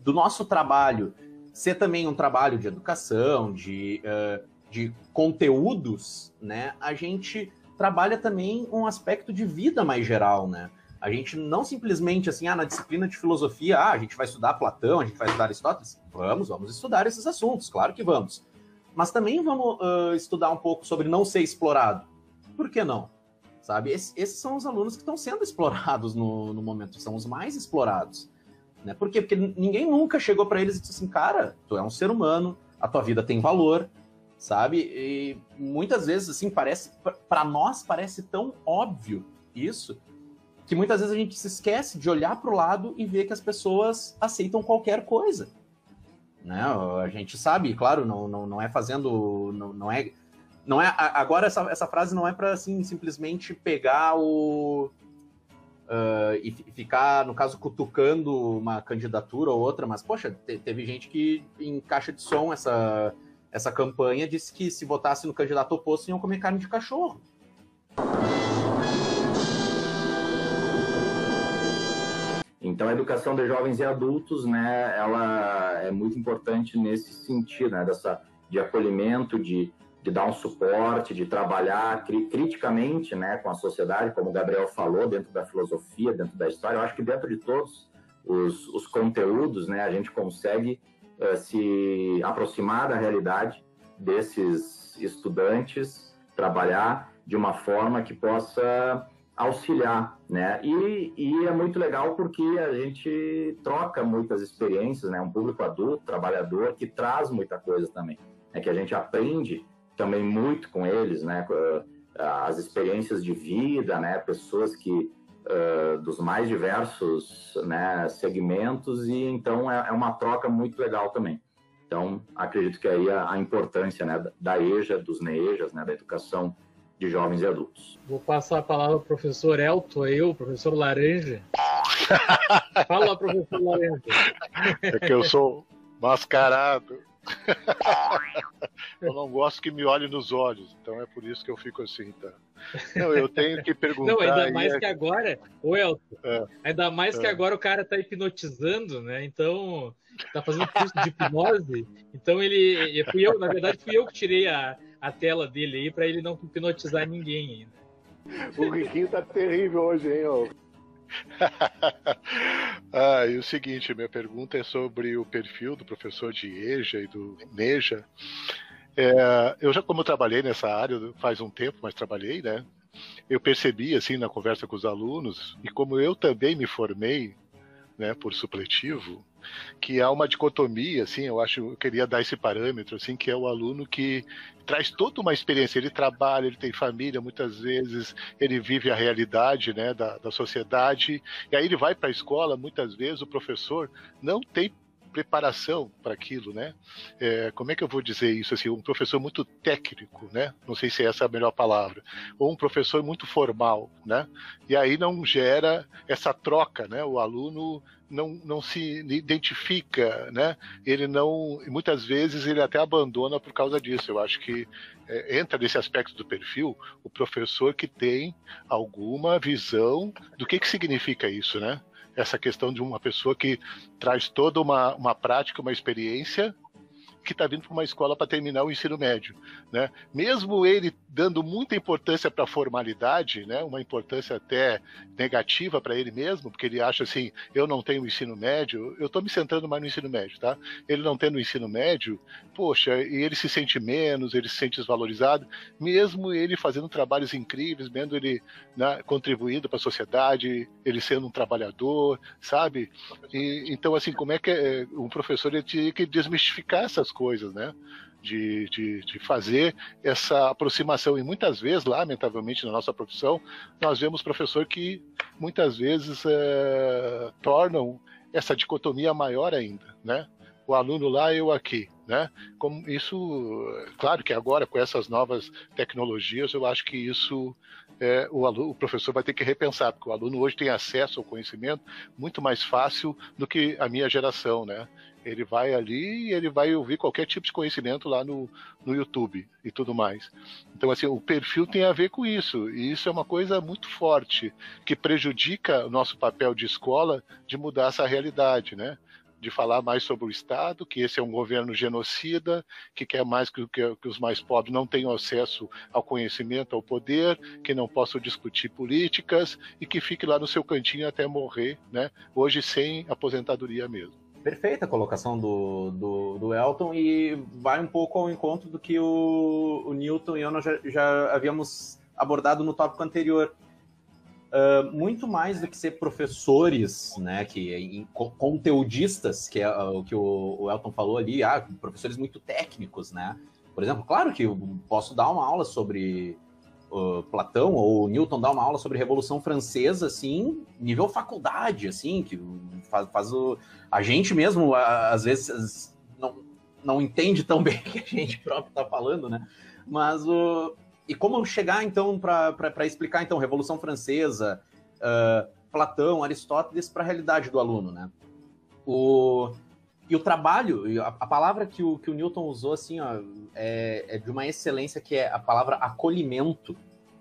Speaker 4: do nosso trabalho ser também um trabalho de educação, de, de conteúdos, né? A gente trabalha também um aspecto de vida mais geral, né? A gente não simplesmente assim, ah, na disciplina de filosofia, ah, a gente vai estudar Platão, a gente vai estudar Aristóteles. Vamos, vamos estudar esses assuntos, claro que vamos. Mas também vamos uh, estudar um pouco sobre não ser explorado. Por que não? Sabe? Esse, esses são os alunos que estão sendo explorados no, no momento, são os mais explorados. Né? Por quê? Porque ninguém nunca chegou para eles e disse assim, cara, tu é um ser humano, a tua vida tem valor, sabe? E muitas vezes, assim, parece, para nós parece tão óbvio isso, que muitas vezes a gente se esquece de olhar para o lado e ver que as pessoas aceitam qualquer coisa. Né? A gente sabe, claro, não, não, não é fazendo. Não, não é. Não é, agora, essa, essa frase não é para assim, simplesmente pegar o. Uh, e ficar, no caso, cutucando uma candidatura ou outra, mas, poxa, te, teve gente que, em caixa de som, essa, essa campanha disse que se votasse no candidato oposto iam comer carne de cachorro.
Speaker 7: Então, a educação de jovens e adultos, né, ela é muito importante nesse sentido, né, dessa, de acolhimento, de, de dar um suporte, de trabalhar cri criticamente, né, com a sociedade, como o Gabriel falou, dentro da filosofia, dentro da história. Eu acho que dentro de todos os, os conteúdos, né, a gente consegue uh, se aproximar da realidade desses estudantes, trabalhar de uma forma que possa auxiliar, né? E, e, é muito legal porque a gente troca muitas experiências, né? Um público adulto, trabalhador, que traz muita coisa também. É que a gente aprende também muito com eles, né? As experiências de vida, né? Pessoas que uh, dos mais diversos né, segmentos e então é, é, uma troca muito legal também. Então acredito que aí a, a importância né, da EJA, dos NEJAs, né, da educação de jovens e adultos.
Speaker 1: Vou passar a palavra ao professor Elton, eu, professor Laranja. <laughs> Fala, professor Laranja.
Speaker 8: É que eu sou mascarado. eu não gosto que me olhe nos olhos, então é por isso que eu fico assim, tá? Não, eu tenho que perguntar.
Speaker 1: Não, ainda mais é... que agora, o Elton, é. ainda mais é. que agora o cara tá hipnotizando, né? Então, tá fazendo curso de hipnose. Então ele, fui eu, na verdade, fui eu que tirei a, a tela dele aí para ele não hipnotizar ninguém ainda.
Speaker 5: O Riquinho tá terrível hoje, hein, ó. <laughs>
Speaker 8: ah, e o seguinte, minha pergunta é sobre o perfil do professor de EJA e do NEJA. É, eu já, como eu trabalhei nessa área faz um tempo, mas trabalhei, né? Eu percebi, assim, na conversa com os alunos, e como eu também me formei, né, por supletivo, que há uma dicotomia, assim, eu acho, eu queria dar esse parâmetro, assim, que é o aluno que traz toda uma experiência, ele trabalha, ele tem família, muitas vezes ele vive a realidade, né, da, da sociedade, e aí ele vai para a escola, muitas vezes o professor não tem preparação para aquilo, né? É, como é que eu vou dizer isso assim? Um professor muito técnico, né? Não sei se essa é a melhor palavra. Ou um professor muito formal, né? E aí não gera essa troca, né? O aluno não, não se identifica, né? Ele não, muitas vezes ele até abandona por causa disso. Eu acho que é, entra nesse aspecto do perfil o professor que tem alguma visão do que que significa isso, né? essa questão de uma pessoa que traz toda uma, uma prática, uma experiência que está vindo para uma escola para terminar o ensino médio, né? Mesmo ele dando muita importância para a formalidade, né? Uma importância até negativa para ele mesmo, porque ele acha assim, eu não tenho ensino médio, eu estou me centrando mais no ensino médio, tá? Ele não tendo ensino médio, poxa, e ele se sente menos, ele se sente desvalorizado, mesmo ele fazendo trabalhos incríveis, vendo ele né, contribuindo para a sociedade, ele sendo um trabalhador, sabe? E, então, assim, como é que é, um professor ele tinha que desmistificar essas coisas, né? De, de, de, fazer essa aproximação. E muitas vezes, lamentavelmente, na nossa profissão, nós vemos professor que muitas vezes é, tornam essa dicotomia maior ainda, né? O aluno lá, eu aqui, né? Como isso, claro que agora com essas novas tecnologias, eu acho que isso é, o, aluno, o professor vai ter que repensar, porque o aluno hoje tem acesso ao conhecimento muito mais fácil do que a minha geração, né? Ele vai ali e ele vai ouvir qualquer tipo de conhecimento lá no, no YouTube e tudo mais. Então, assim, o perfil tem a ver com isso. E isso é uma coisa muito forte, que prejudica o nosso papel de escola de mudar essa realidade, né? de falar mais sobre o Estado, que esse é um governo genocida, que quer mais que, que, que, os mais pobres não tenham acesso ao conhecimento, ao poder, que não possam discutir políticas e que fique lá no seu cantinho até morrer, né? hoje sem aposentadoria mesmo
Speaker 4: perfeita a colocação do, do, do, Elton e vai um pouco ao encontro do que o, o Newton e eu já, já havíamos abordado no tópico anterior. Uh, muito mais do que ser professores, né, que em, conteudistas, que é o que o, o, Elton falou ali, ah, professores muito técnicos, né? Por exemplo, claro que eu posso dar uma aula sobre Platão ou Newton dar uma aula sobre Revolução Francesa, assim, nível faculdade, assim, que faz, faz o, a gente mesmo, às vezes, não, não entende tão <laughs> bem o que a gente próprio está falando, né? Mas o. E como chegar, então, para explicar, então, Revolução Francesa, uh, Platão, Aristóteles, para a realidade do aluno, né? O, e o trabalho, a, a, palavra que o, que o Newton usou, assim, ó, é, é, de uma excelência que é a palavra acolhimento,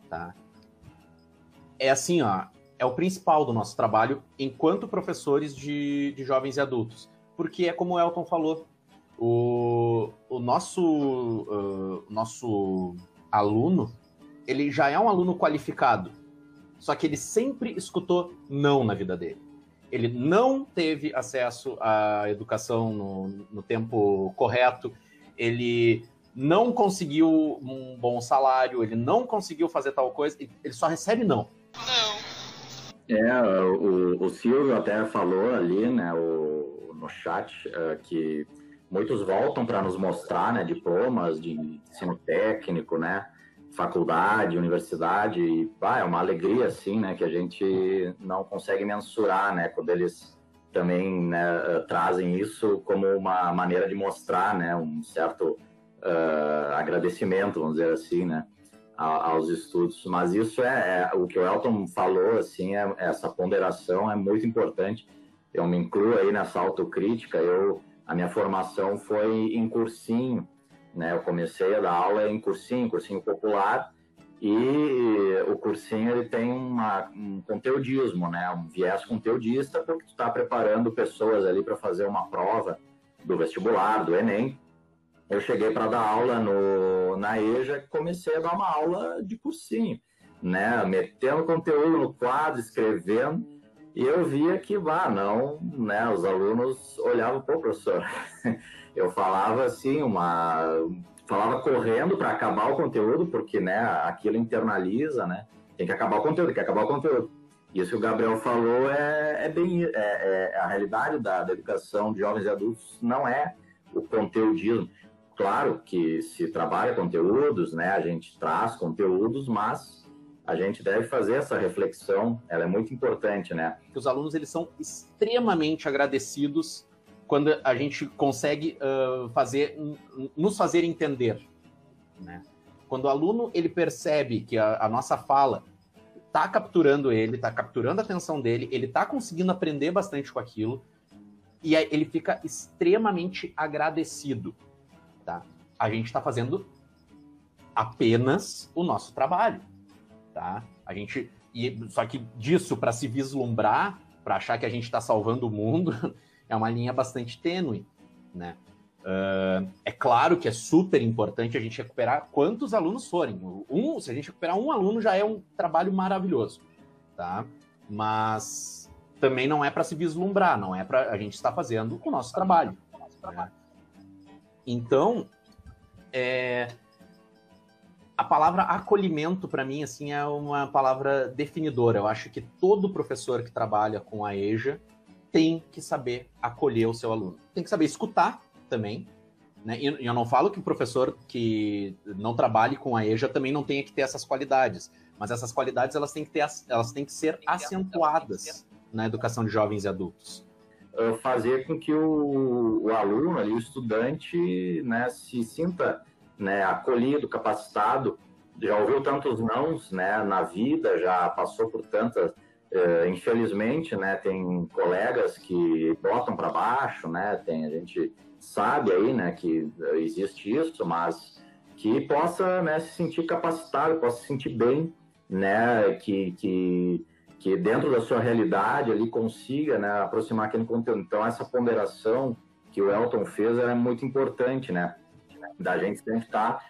Speaker 4: tá? é assim, ó, é o principal do nosso trabalho enquanto professores de, de jovens e adultos. Porque é como o Elton falou, o, o nosso, uh, nosso aluno, ele já é um aluno qualificado, só que ele sempre escutou não na vida dele. Ele não teve acesso à educação no, no tempo correto, ele não conseguiu um bom salário, ele não conseguiu fazer tal coisa, ele só recebe não.
Speaker 7: É, o, o Silvio até falou ali, né, o, no chat, uh, que muitos voltam para nos mostrar, né, diplomas de ensino técnico, né, faculdade, universidade, e é uma alegria, assim, né, que a gente não consegue mensurar, né, quando eles também né, trazem isso como uma maneira de mostrar, né, um certo uh, agradecimento, vamos dizer assim, né, aos estudos. Mas isso é, é, o que o Elton falou, assim, é, essa ponderação é muito importante. Eu me incluo aí nessa autocrítica. Eu a minha formação foi em cursinho, né? Eu comecei a dar aula em cursinho, cursinho popular. E o cursinho ele tem uma, um conteudismo, né? Um viés conteudista, porque tu está preparando pessoas ali para fazer uma prova do vestibular, do Enem eu cheguei para dar aula no, na EJA comecei a dar uma aula de cursinho, né? Metendo conteúdo no quadro, escrevendo, e eu via que, vá, não, né? Os alunos olhavam, pô, professor, <laughs> eu falava assim, uma. Falava correndo para acabar o conteúdo, porque, né, aquilo internaliza, né? Tem que acabar o conteúdo, tem que acabar o conteúdo. Isso que o Gabriel falou é, é bem. É, é, a realidade da, da educação de jovens e adultos não é o conteudismo claro que se trabalha conteúdos, né, a gente traz conteúdos, mas a gente deve fazer essa reflexão, ela é muito importante, né?
Speaker 4: Os alunos eles são extremamente agradecidos quando a gente consegue uh, fazer, nos fazer entender, né? Quando o aluno ele percebe que a, a nossa fala está capturando ele, está capturando a atenção dele, ele está conseguindo aprender bastante com aquilo, e aí ele fica extremamente agradecido tá? A gente está fazendo apenas o nosso trabalho, tá? A gente e só que disso para se vislumbrar, para achar que a gente está salvando o mundo, <laughs> é uma linha bastante tênue, né? Uh, é claro que é super importante a gente recuperar quantos alunos forem. Um, se a gente recuperar um aluno já é um trabalho maravilhoso, tá? Mas também não é para se vislumbrar, não é para a gente estar fazendo o nosso trabalho. Né? Então, é, a palavra acolhimento para mim assim é uma palavra definidora. Eu acho que todo professor que trabalha com a EJA tem que saber acolher o seu aluno. Tem que saber escutar também. Né? E eu não falo que o professor que não trabalhe com a EJA também não tenha que ter essas qualidades, mas essas qualidades elas têm que, ter, elas têm que ser acentuadas na educação de jovens e adultos
Speaker 7: fazer com que o, o, aluno, ali, o estudante, né, se sinta né, acolhido, capacitado, já ouviu tantos nãos né, na vida, já passou por tantas, uh, infelizmente, né, tem colegas que botam para baixo, né, tem, a gente sabe aí né, que existe isso, mas que possa né, se sentir capacitado, possa se sentir bem, né, que, que que dentro da sua realidade ali consiga né, aproximar aquele conteúdo. Então, essa ponderação que o Elton fez é muito importante, né? Da gente sempre estar tá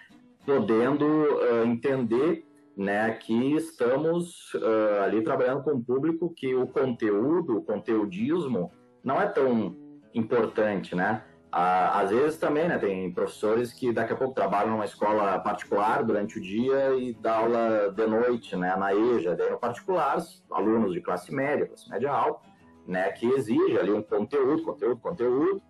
Speaker 7: podendo uh, entender né, que estamos uh, ali trabalhando com um público que o conteúdo, o conteudismo, não é tão importante, né? às vezes também, né, tem professores que daqui a pouco trabalham numa escola particular durante o dia e dá aula de noite, né, na EJA, daí no particular, alunos de classe média, classe média alta, né, que exige ali um conteúdo, conteúdo, conteúdo,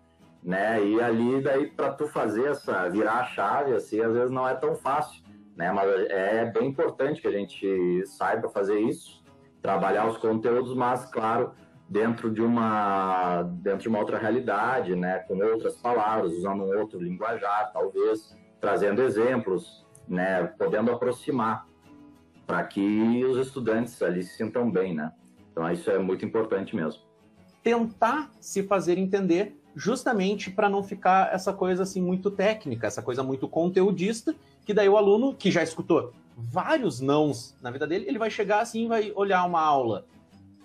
Speaker 7: né, e ali daí para tu fazer essa, virar a chave, assim, às vezes não é tão fácil, né, mas é bem importante que a gente saiba fazer isso, trabalhar os conteúdos, mas, claro, dentro de uma dentro de uma outra realidade, né, com outras palavras, usando um outro linguajar, talvez trazendo exemplos, né, podendo aproximar para que os estudantes ali se sintam bem, né? Então isso é muito importante mesmo.
Speaker 4: Tentar se fazer entender, justamente para não ficar essa coisa assim muito técnica, essa coisa muito conteudista, que daí o aluno que já escutou vários nãos na vida dele, ele vai chegar assim e vai olhar uma aula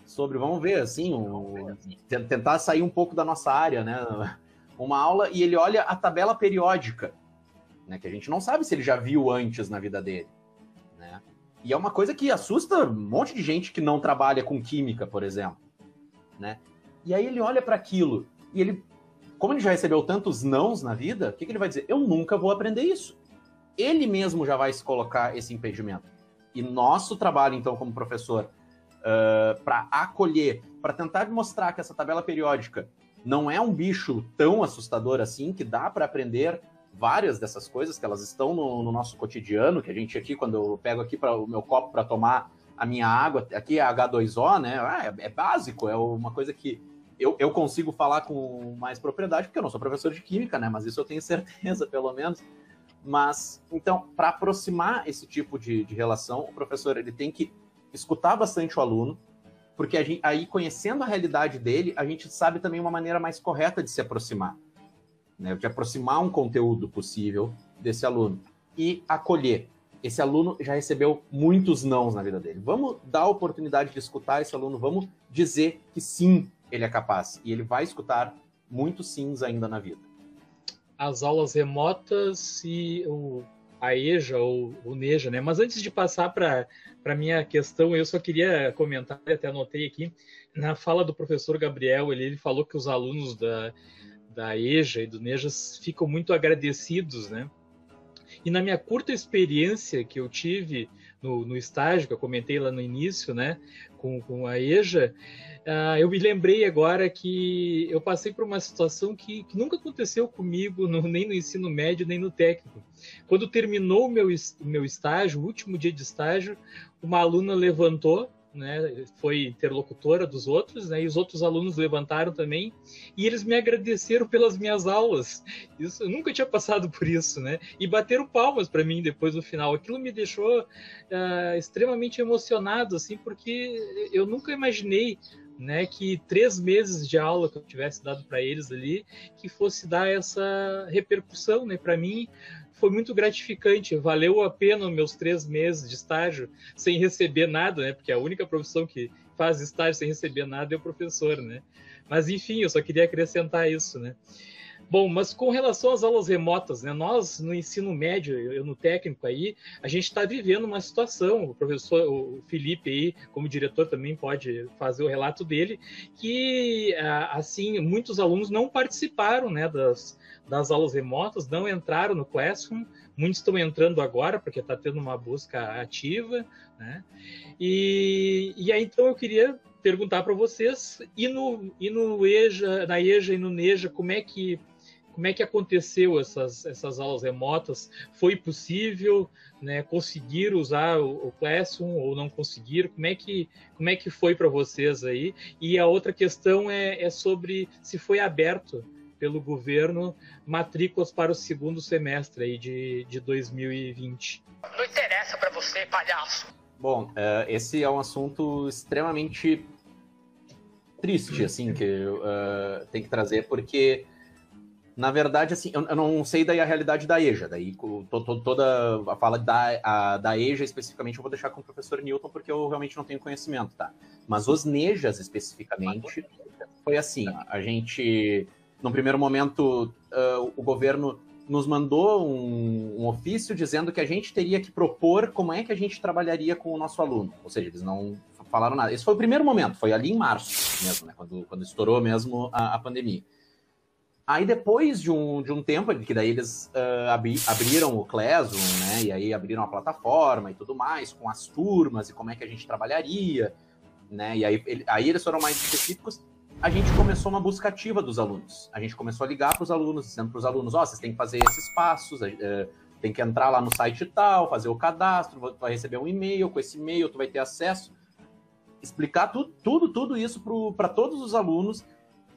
Speaker 4: sobre, vamos ver, assim, um, tentar sair um pouco da nossa área, né? <laughs> Uma aula e ele olha a tabela periódica, né? Que a gente não sabe se ele já viu antes na vida dele, né? E é uma coisa que assusta um monte de gente que não trabalha com química, por exemplo, né? E aí ele olha para aquilo e ele, como ele já recebeu tantos nãos na vida, o que, que ele vai dizer? Eu nunca vou aprender isso. Ele mesmo já vai se colocar esse impedimento. E nosso trabalho, então, como professor, uh, para acolher, para tentar mostrar que essa tabela periódica não é um bicho tão assustador assim, que dá para aprender várias dessas coisas, que elas estão no, no, nosso cotidiano, que a gente aqui, quando eu pego aqui para o meu copo para tomar a minha água, aqui é H2O, né? Ah, é, é, básico, é uma coisa que eu, eu consigo falar com mais propriedade, porque eu não sou professor de química, né? Mas isso eu tenho <laughs> certeza, pelo menos. Mas, então, para aproximar esse tipo de, de relação, o professor ele tem que escutar bastante o aluno, porque gente, aí, conhecendo a realidade dele, a gente sabe também uma maneira mais correta de se aproximar, né? de aproximar um conteúdo possível desse aluno e acolher. Esse aluno já recebeu muitos nãos na vida dele. Vamos dar a oportunidade de escutar esse aluno, vamos dizer que sim, ele é capaz. E ele vai escutar muitos sims ainda na vida.
Speaker 1: As aulas remotas e o, a EJA ou o NEJA, né? Mas antes de passar para para minha questão, eu só queria comentar, até anotei aqui, na fala do professor Gabriel, ele, ele falou que os alunos da, da EJA e do NEJAS ficam muito agradecidos, né? E na minha curta experiência que eu tive no, no estágio, que eu comentei lá no início, né, com, com a EJA, uh, eu me lembrei agora que eu passei por uma situação que, que nunca aconteceu comigo, no, nem no ensino médio, nem no técnico. Quando terminou o meu, meu estágio, o último dia de estágio, uma aluna levantou né, foi interlocutora dos outros, né, e os outros alunos levantaram também, e eles me agradeceram pelas minhas aulas. Isso, eu nunca tinha passado por isso, né? E bateram palmas para mim depois do final. Aquilo me deixou uh, extremamente emocionado, assim, porque eu nunca imaginei né, que três meses de aula que eu tivesse dado para eles ali, que fosse dar essa repercussão, né? Para mim, foi muito gratificante. Valeu a pena os meus três meses de estágio sem receber nada, né? Porque a única profissão que faz estágio sem receber nada é o professor, né? Mas enfim, eu só queria acrescentar isso, né? Bom, mas com relação às aulas remotas, né, nós no ensino médio, eu no técnico aí, a gente está vivendo uma situação, o professor o Felipe aí, como diretor também pode fazer o relato dele, que assim, muitos alunos não participaram, né, das, das aulas remotas, não entraram no Classroom, muitos estão entrando agora, porque está tendo uma busca ativa, né? E, e aí, então, eu queria perguntar para vocês, e no, e no EJA, na EJA e no NEJA, como é que como é que aconteceu essas, essas aulas remotas? Foi possível né, conseguir usar o, o Classroom ou não conseguir? Como é que, como é que foi para vocês aí? E a outra questão é, é sobre se foi aberto pelo governo matrículas para o segundo semestre aí de, de 2020.
Speaker 6: Não interessa para você, palhaço.
Speaker 4: Bom, é, esse é um assunto extremamente triste, assim, que uh, tem que trazer, porque, na verdade, assim, eu, eu, não sei daí a realidade da EJA, daí to, to, toda a fala da, a, da EJA especificamente eu vou deixar com o professor Newton, porque eu realmente não tenho conhecimento, tá? Mas os NEJAs especificamente, foi assim, a gente no primeiro momento, uh, o governo nos mandou um, um, ofício dizendo que a gente teria que propor como é que a gente trabalharia com o nosso aluno. Ou seja, eles não falaram nada. Esse foi o primeiro momento, foi ali em março mesmo, né, quando, quando estourou mesmo a, a pandemia. Aí depois de um, de um tempo, que daí eles uh, abri, abriram o Classroom, né, e aí abriram a plataforma e tudo mais, com as turmas e como é que a gente trabalharia, né, e aí, ele, aí eles foram mais específicos, a gente começou uma busca ativa dos alunos. A gente começou a ligar para os alunos, dizendo para os alunos: ó, oh, vocês têm que fazer esses passos, uh, tem que entrar lá no site tal, fazer o cadastro, vai receber um e-mail, com esse e-mail tu vai ter acesso. Explicar tudo, tudo, tudo isso para todos os alunos.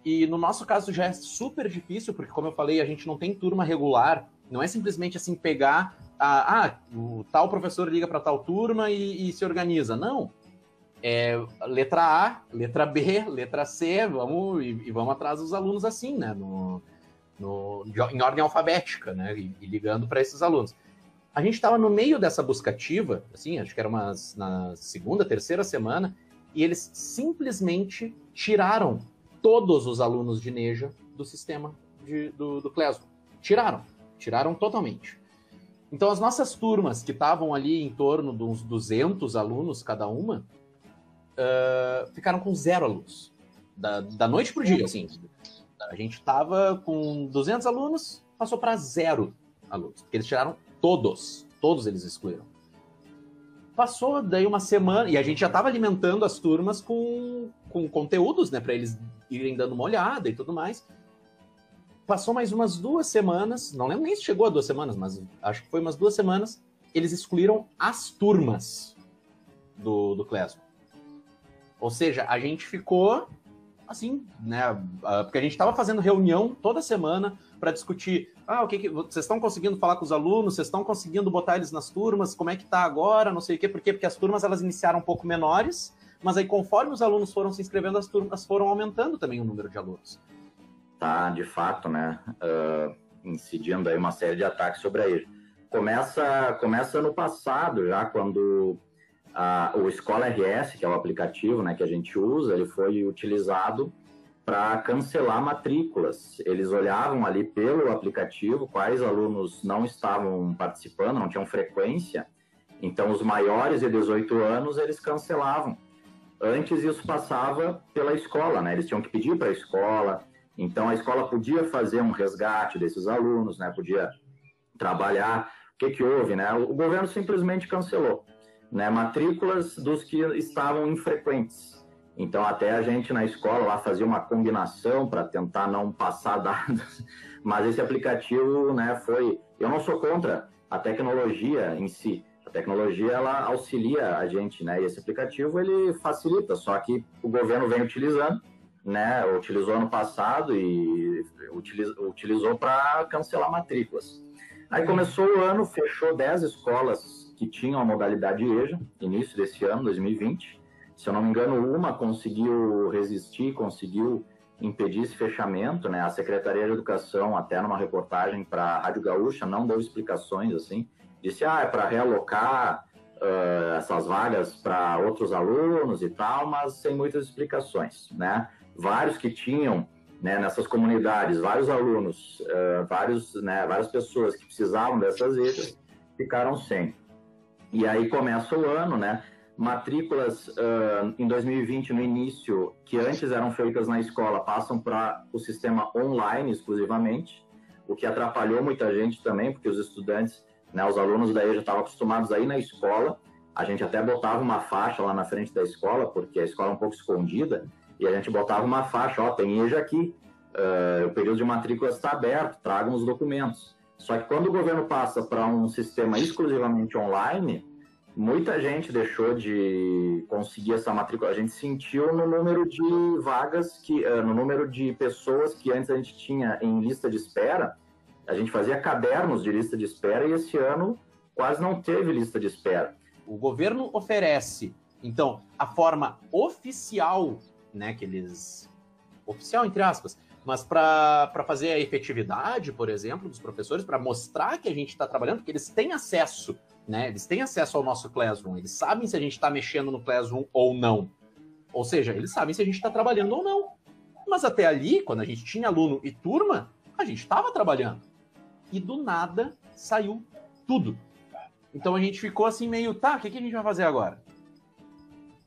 Speaker 4: E no nosso caso já é super difícil, porque, como eu falei, a gente não tem turma regular. Não é simplesmente assim pegar. A, ah, o tal professor liga para tal turma e, e se organiza. Não é, letra A, letra B, letra C, vamos e, e vamos atrás dos alunos assim, né? No, no, em ordem alfabética, né? E, e ligando para esses alunos. A gente estava no meio dessa buscativa, assim, acho que era umas, na segunda, terceira semana, e eles simplesmente tiraram todos os alunos de Neja do sistema de, do, do. Tiraram, tiraram totalmente. Então, as nossas turmas, que estavam ali em torno de uns 200 alunos cada uma, uh, ficaram com zero alunos. Da, da noite para o dia, assim. A gente estava com 200 alunos, passou para zero alunos. Porque eles tiraram todos. Todos eles excluíram. Passou daí uma semana, e a gente já estava alimentando as turmas com, com conteúdos, né, para eles irem dando uma olhada e tudo mais. Passou mais umas duas semanas, não lembro nem se chegou a duas semanas, mas acho que foi umas duas semanas, eles excluíram as turmas do, do Classroom. Ou seja, a gente ficou assim, né? Porque a gente estava fazendo reunião toda semana para discutir, ah, o que, que vocês estão conseguindo falar com os alunos, vocês estão conseguindo botar eles nas turmas, como é que tá agora, não sei o quê, por quê? Porque as turmas elas iniciaram um pouco menores, mas aí conforme os alunos foram se inscrevendo, as turmas foram aumentando também o número de alunos.
Speaker 7: Tá, de fato, né? Uh, incidindo aí uma série de ataques sobre a EJA. Começa, começa no passado, já quando o Escola RS, que é o aplicativo né, que a gente usa, ele foi utilizado para cancelar matrículas. Eles olhavam ali pelo aplicativo quais alunos não estavam participando, não tinham frequência. Então, os maiores de 18 anos, eles cancelavam. Antes, isso passava pela escola, né? Eles tinham que pedir para a escola. Então, a escola podia fazer um resgate desses alunos, né? Podia trabalhar. O que, que houve, né? O governo simplesmente cancelou né, matrículas dos que estavam infrequentes. Então, até a gente na escola lá fazia uma combinação para tentar não passar <laughs> dados, mas esse aplicativo, né, foi. Eu não sou contra a tecnologia em si. A tecnologia ela auxilia a gente, né? E esse aplicativo ele facilita. Só que o governo vem utilizando, né? Utilizou ano passado e utilizou para cancelar matrículas. Aí começou o ano, fechou 10 escolas que tinham a modalidade EJA, início desse ano, 2020. Se eu não me engano, uma conseguiu resistir, conseguiu impedir esse fechamento, né? A Secretaria de Educação, até numa reportagem para a Rádio Gaúcha, não deu explicações assim. Disse, ah, é para realocar uh, essas vagas para outros alunos e tal, mas sem muitas explicações, né? Vários que tinham né, nessas comunidades, vários alunos, uh, vários, né, várias pessoas que precisavam dessas EJAs ficaram sem. E aí começa o ano, né? Matrículas uh, em 2020, no início, que antes eram feitas na escola, passam para o sistema online exclusivamente, o que atrapalhou muita gente também, porque os estudantes, né, os alunos da EJA estavam acostumados a ir na escola. A gente até botava uma faixa lá na frente da escola, porque a escola é um pouco escondida, e a gente botava uma faixa, ó, tem EJA aqui, uh, o período de matrícula está aberto, tragam os documentos. Só que quando o governo passa para um sistema exclusivamente online, muita gente deixou de conseguir essa matrícula. A gente sentiu no número de vagas que, eh, no número de pessoas que antes a gente tinha em lista de espera. A gente fazia cadernos de lista de espera e esse ano quase não teve lista de espera.
Speaker 4: O governo oferece, então, a forma oficial, né, que eles oficial entre aspas, mas para fazer a efetividade, por exemplo, dos professores, para mostrar que a gente está trabalhando, que eles têm acesso, né? Eles têm acesso ao nosso Classroom, eles sabem se a gente está mexendo no Classroom ou não. Ou seja, eles sabem se a gente está trabalhando ou não. Mas até ali, quando a gente tinha aluno e turma, a gente estava trabalhando. E do nada saiu tudo. Então a gente ficou assim meio, tá, o que, que a gente vai fazer agora?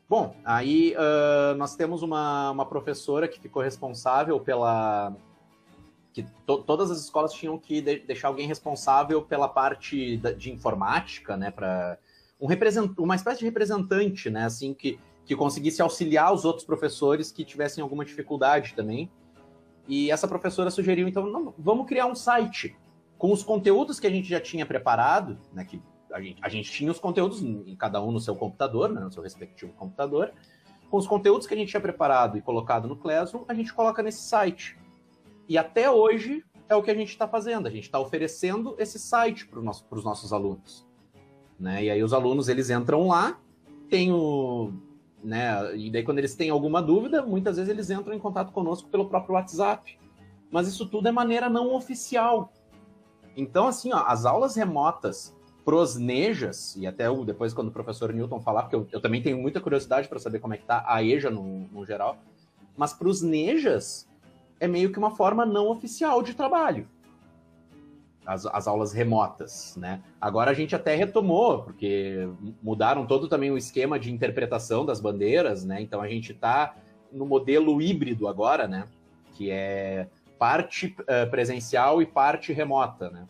Speaker 4: Bom, aí uh, nós temos uma, uma professora que ficou responsável pela. que to, todas as escolas tinham que de, deixar alguém responsável pela parte da, de informática, né? Para um represent, uma espécie de representante, né? Assim, que, que conseguisse auxiliar os outros professores que tivessem alguma dificuldade também. E essa professora sugeriu, então, não, vamos criar um site com os conteúdos que a gente já tinha preparado, né? Que a gente, a gente tinha os conteúdos, em cada um no seu computador, né, no seu respectivo computador. Com os conteúdos que a gente tinha preparado e colocado no Classroom, a gente coloca nesse site. E até hoje é o que a gente está fazendo. A gente está oferecendo esse site para nosso, os nossos alunos. Né? E aí os alunos eles entram lá, tem o. Né, e daí, quando eles têm alguma dúvida, muitas vezes eles entram em contato conosco pelo próprio WhatsApp. Mas isso tudo é maneira não oficial. Então, assim, ó, as aulas remotas pros Nejas, e até o, depois quando o professor Newton falar, porque eu, eu também tenho muita curiosidade para saber como é que tá a EJA no, no geral, mas pros Nejas é meio que uma forma não oficial de trabalho. As, as, aulas remotas, né? Agora a gente até retomou, porque mudaram todo também o esquema de interpretação das bandeiras, né? Então a gente está no modelo híbrido agora, né? Que é parte uh, presencial e parte remota, né?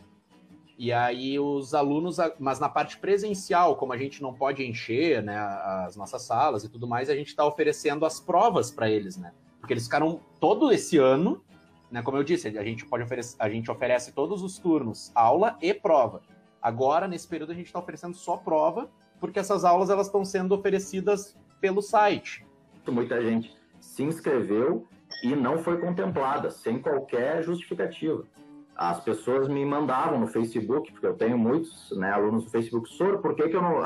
Speaker 4: E aí os alunos, mas na parte presencial, como a gente não pode encher né, as nossas salas e tudo mais, a gente está oferecendo as provas para eles, né? Porque eles ficaram todo esse ano, né? Como eu disse, a gente pode oferecer, a gente oferece todos os turnos, aula e prova. Agora, nesse período, a gente está oferecendo só prova, porque essas aulas elas estão sendo oferecidas pelo site.
Speaker 7: Muita gente se inscreveu e não foi contemplada, sem qualquer justificativa. As pessoas me mandavam no Facebook, porque eu tenho muitos né, alunos no Facebook, Sor, por que, que eu não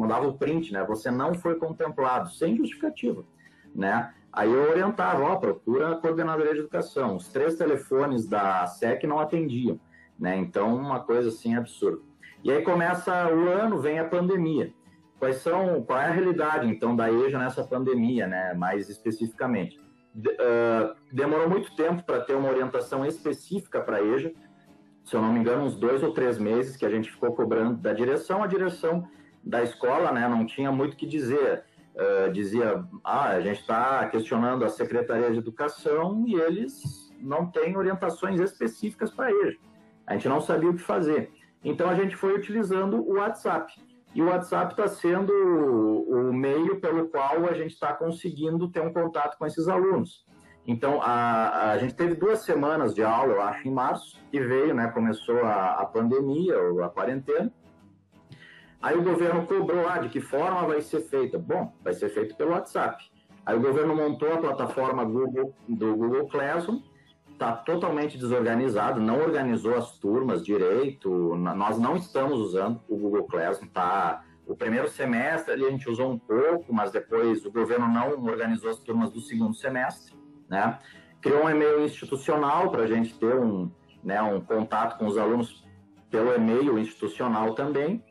Speaker 7: mandava o print, né? Você não foi contemplado, sem justificativa, né? Aí eu orientava, ó, procura a coordenadoria de educação. Os três telefones da SEC não atendiam, né? Então, uma coisa assim absurda. E aí começa o ano, vem a pandemia. Quais são, qual é a realidade, então, da EJA nessa pandemia, né? Mais especificamente uh, demorou muito tempo para ter uma orientação específica para a EJA. Se eu não me engano, uns dois ou três meses que a gente ficou cobrando da direção, a direção da escola né, não tinha muito o que dizer. Uh, dizia, ah, a gente está questionando a Secretaria de Educação e eles não têm orientações específicas para EJA. A gente não sabia o que fazer. Então a gente foi utilizando o WhatsApp. E o WhatsApp está sendo o meio pelo qual a gente está conseguindo ter um contato com esses alunos. Então, a, a gente teve duas semanas de aula, eu acho, em março, e veio, né, começou a, a pandemia, ou a quarentena. Aí o governo cobrou, ah, de que forma vai ser feita? Bom, vai ser feito pelo WhatsApp. Aí o governo montou a plataforma Google, do Google Classroom, está totalmente desorganizado, não organizou as turmas direito, nós não estamos usando o Google Classroom, tá? O primeiro semestre a gente usou um pouco, mas depois o governo não organizou as turmas do segundo semestre, né? Criou um e-mail institucional para a gente ter um, né, um contato com os alunos pelo e-mail institucional também,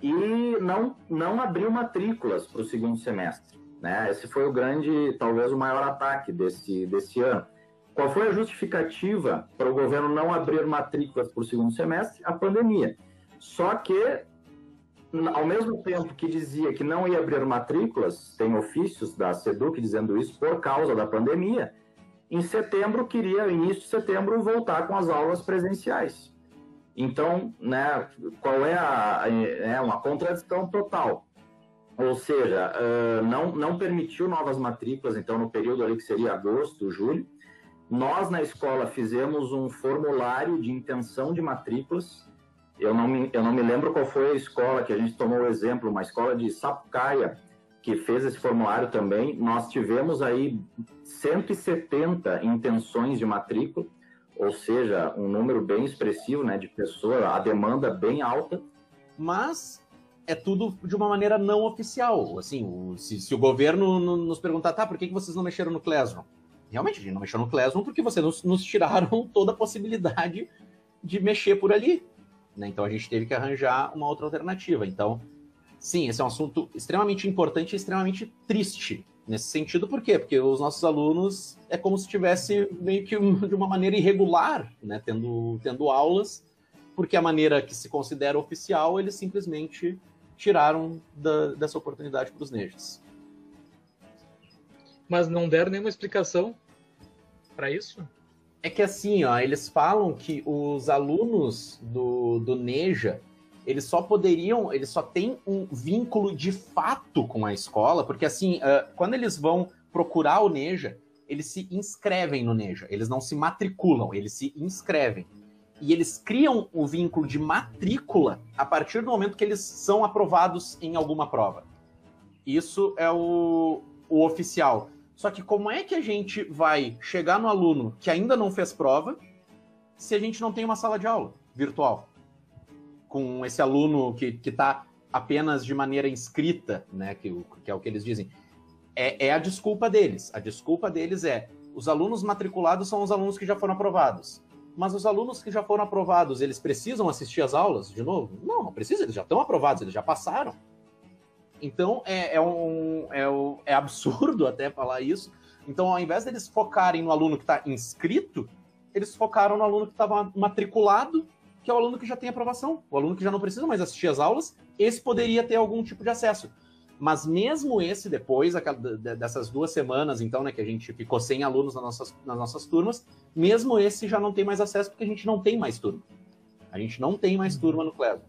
Speaker 7: e não, não abriu matrículas para o segundo semestre. Né? Esse foi o grande, talvez o maior ataque desse, desse ano. Qual foi a justificativa para o governo não abrir matrículas para o segundo semestre? A pandemia. Só que, ao mesmo tempo que dizia que não ia abrir matrículas, tem ofícios da SEDUC dizendo isso por causa da pandemia, em setembro queria, início de setembro, voltar com as aulas presenciais. Então, né, qual é a é uma contradição total. Ou seja, não, não permitiu novas matrículas, então, no período ali que seria agosto, julho, nós, na escola, fizemos um formulário de intenção de matrículas. Eu não, me, eu não me lembro qual foi a escola que a gente tomou o exemplo, uma escola de Sapucaia, que fez esse formulário também. Nós tivemos aí 170 intenções de matrícula, ou seja, um número bem expressivo né, de pessoas, a demanda bem alta.
Speaker 4: Mas é tudo de uma maneira não oficial. Assim, se, se, o governo nos perguntar, tá, por que, que vocês não mexeram no Classroom? Realmente a gente não mexeu no Classroom porque vocês nos, nos tiraram <laughs> toda a possibilidade de mexer por ali. Né? Então a gente teve que arranjar uma outra alternativa. Então, sim, esse é um assunto extremamente importante e extremamente triste nesse sentido. Por quê? Porque os nossos alunos é como se estivesse meio que <laughs> de uma maneira irregular, né? tendo, tendo aulas, porque a maneira que se considera oficial, eles simplesmente tiraram da, dessa oportunidade para os nejas.
Speaker 1: Mas não deram nenhuma explicação para isso?
Speaker 4: É que assim, ó, eles falam que os alunos do, do Neja, eles só poderiam, eles só têm um vínculo de fato com a escola, porque assim, uh, quando eles vão procurar o Neja, eles se inscrevem no Neja, eles não se matriculam, eles se inscrevem. E eles criam o vínculo de matrícula a partir do momento que eles são aprovados em alguma prova. Isso é o, o oficial. Só que como é que a gente vai chegar no aluno que ainda não fez prova se a gente não tem uma sala de aula virtual? Com esse aluno que está apenas de maneira inscrita, né, que, que, é o que eles dizem. É, é a desculpa deles. A desculpa deles é os alunos matriculados são os alunos que já foram aprovados. mas os alunos que já foram aprovados, eles precisam assistir às aulas de novo? Não, não precisa, eles já estão aprovados, eles já passaram. Então é, é um, é, é absurdo <laughs> até falar isso. Então, ao invés deles focarem no aluno que está inscrito, eles focaram no aluno que estava matriculado, que é o aluno que já tem aprovação, o aluno que já não precisa mais assistir às aulas, esse poderia ter algum tipo de acesso. Mas mesmo esse depois, dessas duas semanas, então, né, que a gente ficou sem alunos nas nossas, nas nossas turmas, mesmo esse já não tem mais acesso porque a gente não tem mais turma. A gente não tem mais turma no Clevo.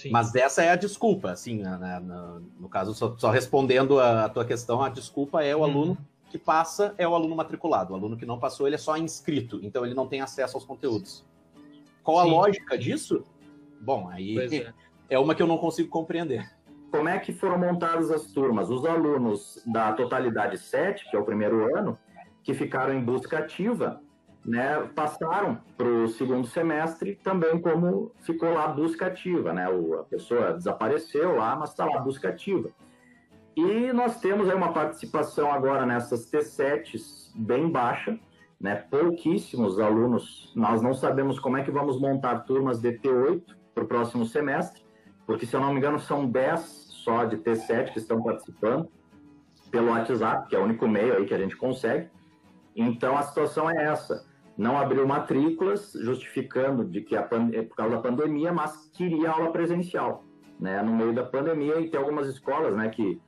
Speaker 4: Sim. Mas essa é a desculpa, assim, né, né, no, no caso, só, só, respondendo a, a, tua questão, a desculpa é o uhum. aluno que passa, é o aluno matriculado. O aluno que não passou, ele é só inscrito, então ele não tem acesso aos conteúdos. Qual Sim. a lógica disso? Bom, aí é. é uma que eu não consigo compreender.
Speaker 7: Como é que foram montadas as turmas? Os alunos da totalidade 7, que é o primeiro ano, que ficaram em busca ativa, né, passaram para o segundo semestre também como ficou lá busca ativa, né? O, a pessoa desapareceu lá, mas está lá busca ativa. E nós temos aí uma participação agora nessas T7s bem baixa, né? Pouquíssimos alunos. Nós não sabemos como é que vamos montar turmas de T8 para o próximo semestre, porque se eu não me engano são 10 só de T7 que estão participando pelo WhatsApp, que é o único meio aí que a gente consegue. Então a situação é essa não abriu matrículas, justificando de que a é por causa da pandemia, mas queria aula presencial, né? No meio da pandemia e tem algumas escolas, né, que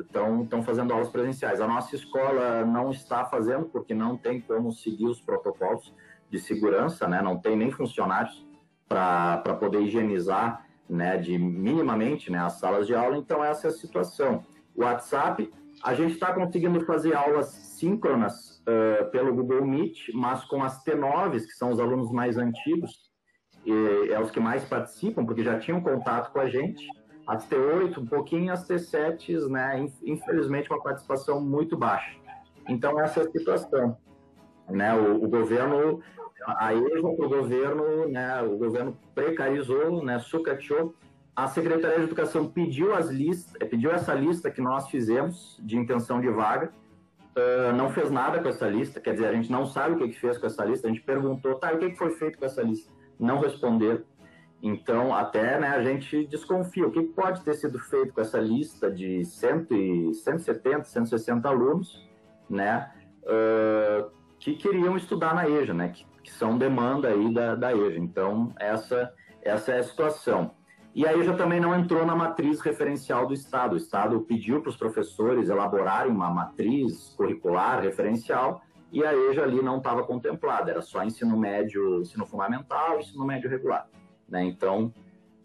Speaker 7: estão uh, fazendo aulas presenciais. A nossa escola não está fazendo porque não tem como seguir os protocolos de segurança, né? Não tem nem funcionários para poder higienizar, né, de minimamente, né, as salas de aula. Então essa é a situação. O WhatsApp, a gente está conseguindo fazer aulas síncronas uh, pelo Google Meet, mas com as T9s, que são os alunos mais antigos, e é os que mais participam, porque já tinham contato com a gente. As T8, um pouquinho, as T7s, né? Infelizmente, uma participação muito baixa. Então, essa é a situação. Né? O, o governo, a EJA o governo, né? o governo precarizou, né? sucateou. A Secretaria de Educação pediu, as listas, pediu essa lista que nós fizemos de intenção de vaga, uh, não fez nada com essa lista, quer dizer, a gente não sabe o que, que fez com essa lista, a gente perguntou, tá, o que, que foi feito com essa lista? Não responderam. Então, até né, a gente desconfia o que pode ter sido feito com essa lista de 100 e, 170, 160 alunos, né, uh, que queriam estudar na EJA, né, que, que são demanda aí da, da EJA. Então, essa, essa é a situação. E aí já também não entrou na matriz referencial do Estado. O Estado pediu para os professores elaborarem uma matriz curricular referencial e a EJA ali não estava contemplada, era só ensino médio, ensino fundamental, ensino médio regular. Né? Então,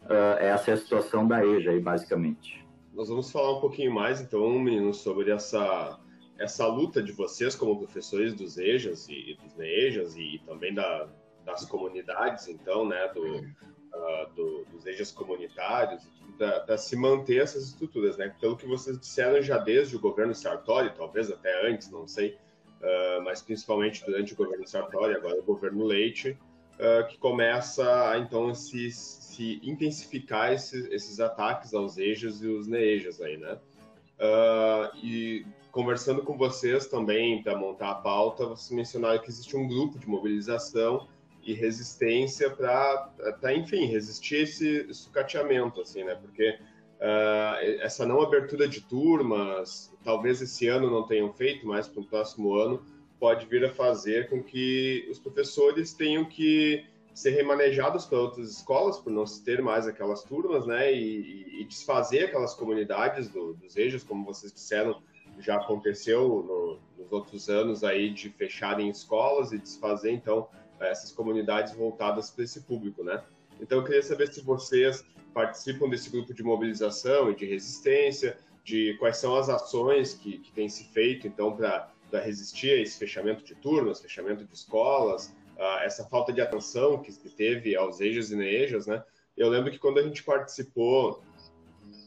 Speaker 7: uh, essa é a situação da EJA aí, basicamente.
Speaker 3: Nós vamos falar um pouquinho mais, então, meninos, sobre essa, essa luta de vocês como professores dos EJAs e, e dos NEJAs e, e também da, das comunidades, então, né, do, uh, do, dos EJAs comunitários, para se manter essas estruturas, né? Pelo que vocês disseram já desde o governo Sartori, talvez até antes, não sei, uh, mas principalmente durante o governo Sartori, agora o governo Leite, uh, que começa a então se, se intensificar esses, esses ataques aos EJAs e os NEJAs aí, né? e conversando com vocês também para montar a pauta, vocês mencionaram que existe um grupo de mobilização e resistência para, enfim, resistir esse sucateamento, assim, né? Porque uh, essa não abertura de turmas, talvez esse ano não tenham feito, mas para o próximo ano pode vir a fazer com que os professores tenham que ser remanejados para outras escolas por não se ter mais aquelas turmas, né? E, e desfazer aquelas comunidades do, dos eixos, como vocês disseram, já aconteceu no, nos outros anos aí de fecharem escolas e desfazer, então essas comunidades voltadas para esse público, né? Então eu queria saber se vocês participam desse grupo de mobilização e de resistência, de quais são as ações que, que têm se feito, então, para resistir a esse fechamento de turmas, fechamento de escolas, uh, essa falta de atenção que, que teve aos EJAs e NEJAs, né? Eu lembro que quando a gente participou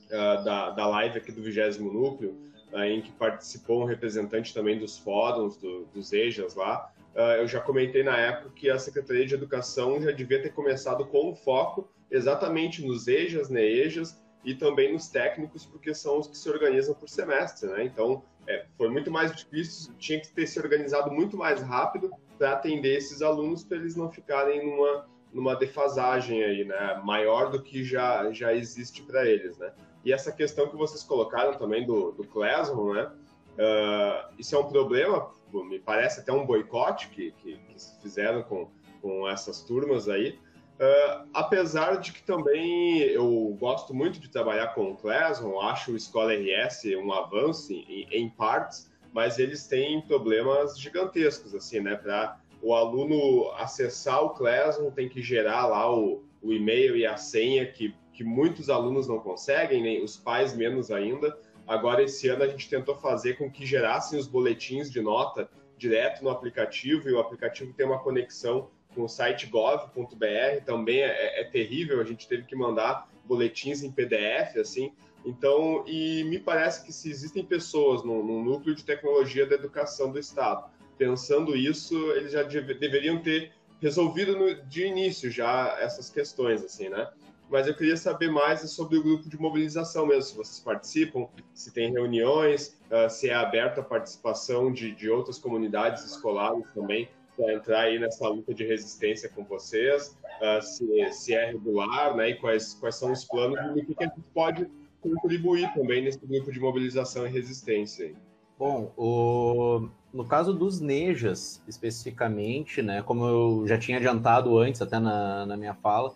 Speaker 3: uh, da, da live aqui do 20 Núcleo, uh, em que participou um representante também dos fóruns do, dos EJAs lá, eu já comentei na época que a Secretaria de Educação já devia ter começado com foco exatamente nos EJAs, NEJAs e também nos técnicos, porque são os que se organizam por semestre, né? Então, é, foi muito mais difícil, tinha que ter se organizado muito mais rápido para atender esses alunos para eles não ficarem numa, numa defasagem aí, né, maior do que já, já existe para eles, né. E essa questão que vocês colocaram também do, do Classroom, né, uh, isso é um problema, me parece até um boicote que, que, que fizeram com, com essas turmas aí, Uh, apesar de que também eu gosto muito de trabalhar com o Classroom, acho o Escola RS um avanço em, em partes, mas eles têm problemas gigantescos, assim, né? Para o aluno acessar o Classroom, tem que gerar lá o, o e-mail e a senha, que, que muitos alunos não conseguem, nem os pais menos ainda. Agora, esse ano, a gente tentou fazer com que gerassem os boletins de nota direto no aplicativo, e o aplicativo tem uma conexão com o site gov.br, também é, é, terrível, a gente teve que mandar boletins em PDF, assim. Então, e me parece que se existem pessoas no, no núcleo de tecnologia da educação do Estado pensando isso, eles já deve, deveriam ter resolvido no, de início já essas questões, assim, né? Mas eu queria saber mais sobre o grupo de mobilização mesmo, se vocês participam, se tem reuniões, uh, se é aberta a participação de, de outras comunidades escolares também, para entrar aí nessa luta de resistência com vocês, uh, se, se é regular, né, e quais, quais são os planos e o que, que a gente pode contribuir também nesse grupo de mobilização e resistência.
Speaker 4: Bom, o... no caso dos Nejas, especificamente, né, como eu já tinha adiantado antes, até na, na minha fala,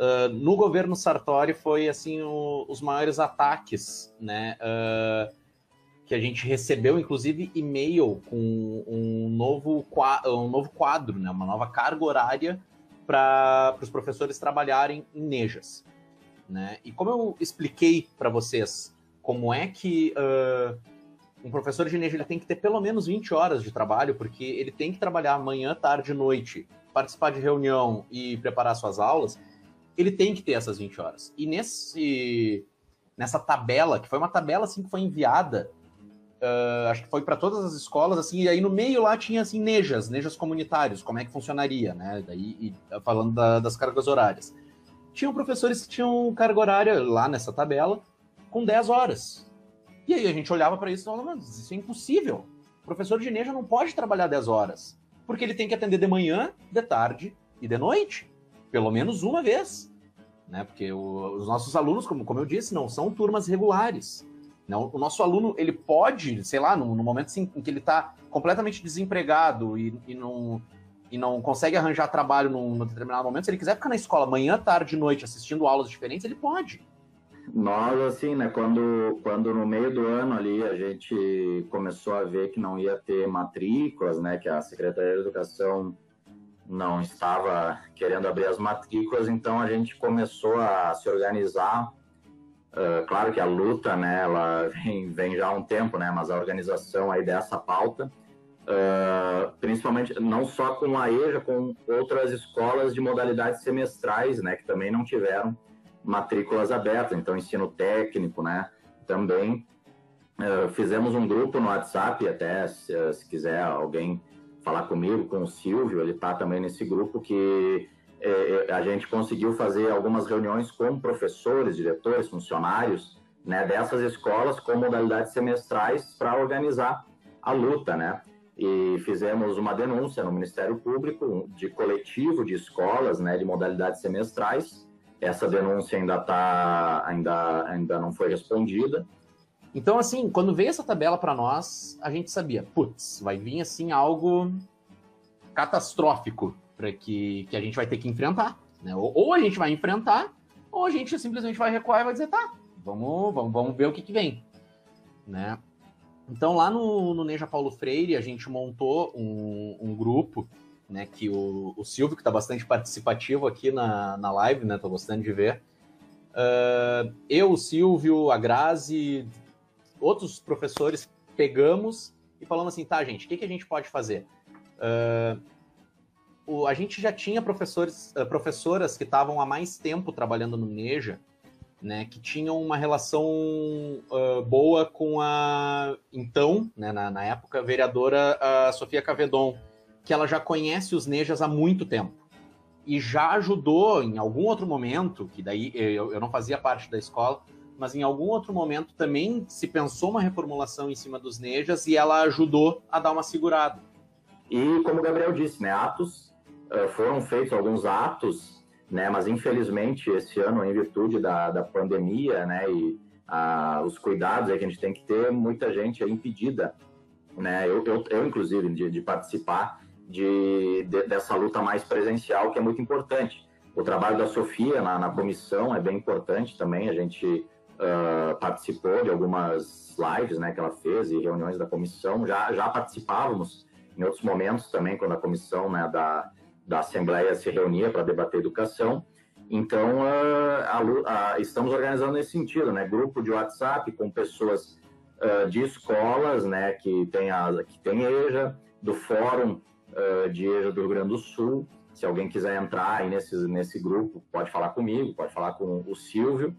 Speaker 4: uh, no governo Sartori foi, assim, o, os maiores ataques, né, uh, que a gente recebeu, inclusive, e-mail com um novo, um novo quadro, né, uma nova carga horária para os professores trabalharem em Nejas. Né? E como eu expliquei para vocês como é que uh, um professor de Neja ele tem que ter pelo menos 20 horas de trabalho, porque ele tem que trabalhar manhã, tarde e noite, participar de reunião e preparar suas aulas, ele tem que ter essas 20 horas. E nesse, nessa tabela, que foi uma tabela assim que foi enviada Uh, acho que foi para todas as escolas, assim, e aí no meio lá tinha, assim, nejas, nejas comunitários, como é que funcionaria, né, daí, e, falando da, das cargas horárias. Tinham professores que tinham carga horária lá nessa tabela com 10 horas. E aí a gente olhava para isso e falava, mas isso é impossível. O professor de neja não pode trabalhar 10 horas, porque ele tem que atender de manhã, de tarde e de noite, pelo menos uma vez, né, porque o, os nossos alunos, como, como eu disse, não são turmas regulares, não, o nosso aluno, ele pode, sei lá, no, no momento em que ele está completamente desempregado e, e, não, e não consegue arranjar trabalho num, num, determinado momento, se ele quiser ficar na escola manhã, tarde noite assistindo aulas diferentes, ele pode.
Speaker 7: Nós, assim, né, quando, quando no meio do ano ali a gente começou a ver que não ia ter matrículas, né, que a Secretaria de Educação não estava querendo abrir as matrículas, então a gente começou a se organizar. Uh, claro que a luta, né, ela vem, vem, já há um tempo, né, mas a organização aí dessa pauta, uh, principalmente não só com a EJA, com outras escolas de modalidades semestrais, né, que também não tiveram matrículas abertas, então ensino técnico, né, também. Uh, fizemos um grupo no WhatsApp, até se, se quiser alguém falar comigo, com o Silvio, ele está também nesse grupo que é, é, a gente conseguiu fazer algumas reuniões com professores, diretores, funcionários né, dessas escolas com modalidades semestrais para organizar a luta, né? E fizemos uma denúncia no Ministério Público de coletivo de escolas, né, de modalidades semestrais. Essa denúncia ainda tá, ainda, ainda não foi respondida.
Speaker 4: Então, assim, quando veio essa tabela para nós, a gente sabia, putz, vai vir assim algo catastrófico para que, que a gente vai ter que enfrentar. Né? Ou, ou, a gente vai enfrentar, ou a gente simplesmente vai recuar e vai dizer, tá, vamos, vamos, vamos ver o que, que vem. Né? Então, lá no, no Neja Paulo Freire, a gente montou um, um grupo, né, que o, o Silvio, que está bastante participativo aqui na, na live, né, tô gostando de ver. Uh, eu, o Silvio, a Grazi, outros professores pegamos e falamos assim, tá, gente, o que, que a gente pode fazer? Uh, o, a gente já tinha professores, uh, professoras que estavam há mais tempo trabalhando no Neja, né, que tinham uma relação uh, boa com a então, né, na, na época, vereadora a Sofia Cavedon, que ela já conhece os Nejas há muito tempo e já ajudou em algum outro momento, que daí eu, eu não fazia parte da escola, mas em algum outro momento também se pensou uma reformulação em cima dos Nejas e ela ajudou a dar uma segurada.
Speaker 7: E como o Gabriel disse, né, atos uh, foram feitos alguns atos, né, mas infelizmente esse ano, em virtude da, da pandemia, né, e uh, os cuidados que a gente tem que ter, muita gente é impedida, né, eu, eu, eu inclusive de, de participar de, de, dessa luta mais presencial que é muito importante. O trabalho da Sofia na, na comissão é bem importante também. A gente uh, participou de algumas lives né, que ela fez e reuniões da comissão. Já, já participávamos em outros momentos também, quando a comissão né, da, da Assembleia se reunia para debater educação. Então, uh, a, estamos organizando nesse sentido, né? Grupo de WhatsApp com pessoas uh, de escolas, né? Que tem, a, que tem EJA, do Fórum de EJA do Rio Grande do Sul, se alguém quiser entrar aí nesse, nesse grupo, pode falar comigo, pode falar com o Silvio.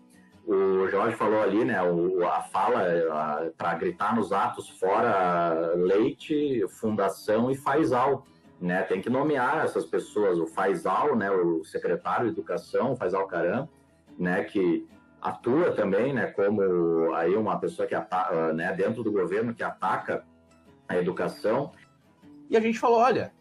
Speaker 7: O Jorge falou ali, né, o, a fala para gritar nos atos fora Leite, Fundação e Faisal. Né, tem que nomear essas pessoas, o Faisal, né, o secretário de Educação, Faisal Caram, né, que atua também, né, como aí uma pessoa que ataca, né, dentro do governo que ataca a educação.
Speaker 4: E a gente falou, olha,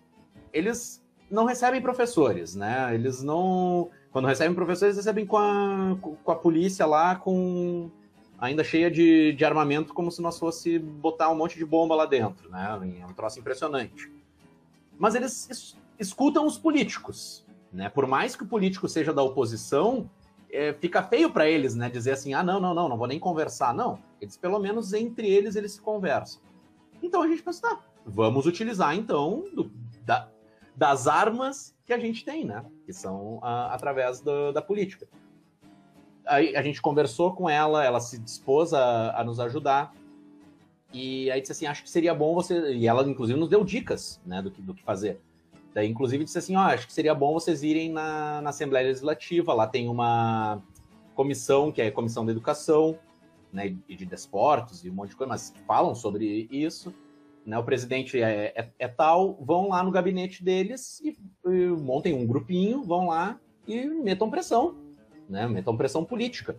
Speaker 4: eles não recebem professores, né? Eles não. Quando recebem professores, recebem com a, com a polícia lá, com ainda cheia de, de armamento, como se nós fosse botar um monte de bomba lá dentro, né? É um troço impressionante. Mas eles es, escutam os políticos, né? Por mais que o político seja da oposição, é, fica feio para eles, né? Dizer assim, ah, não, não, não, não vou nem conversar. Não, eles pelo menos entre eles eles se conversam. Então a gente pensa, tá, vamos utilizar então do, da, das armas que a gente tem, né? Que são a, através do, da política. Aí a gente conversou com ela, ela se dispôs a, a, nos ajudar. E aí disse assim, acho que seria bom você... E ela, inclusive, nos deu dicas, né, do que, do que fazer. Daí, inclusive, disse assim, ó, acho que seria bom vocês irem na, na Assembleia Legislativa, lá tem uma comissão, que é a Comissão da Educação, né, e de Desportos, e um monte de coisa, mas falam sobre isso né, o presidente é, é, é, tal, vão lá no gabinete deles e, e, montem um grupinho, vão lá e metam pressão, né, metam pressão política.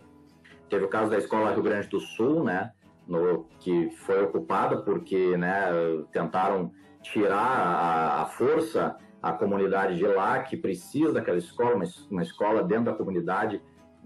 Speaker 7: Teve o caso da escola Rio Grande do Sul, né, no, que foi ocupada porque né, tentaram tirar a, a força a comunidade de lá que precisa daquela escola, uma, uma escola dentro da comunidade,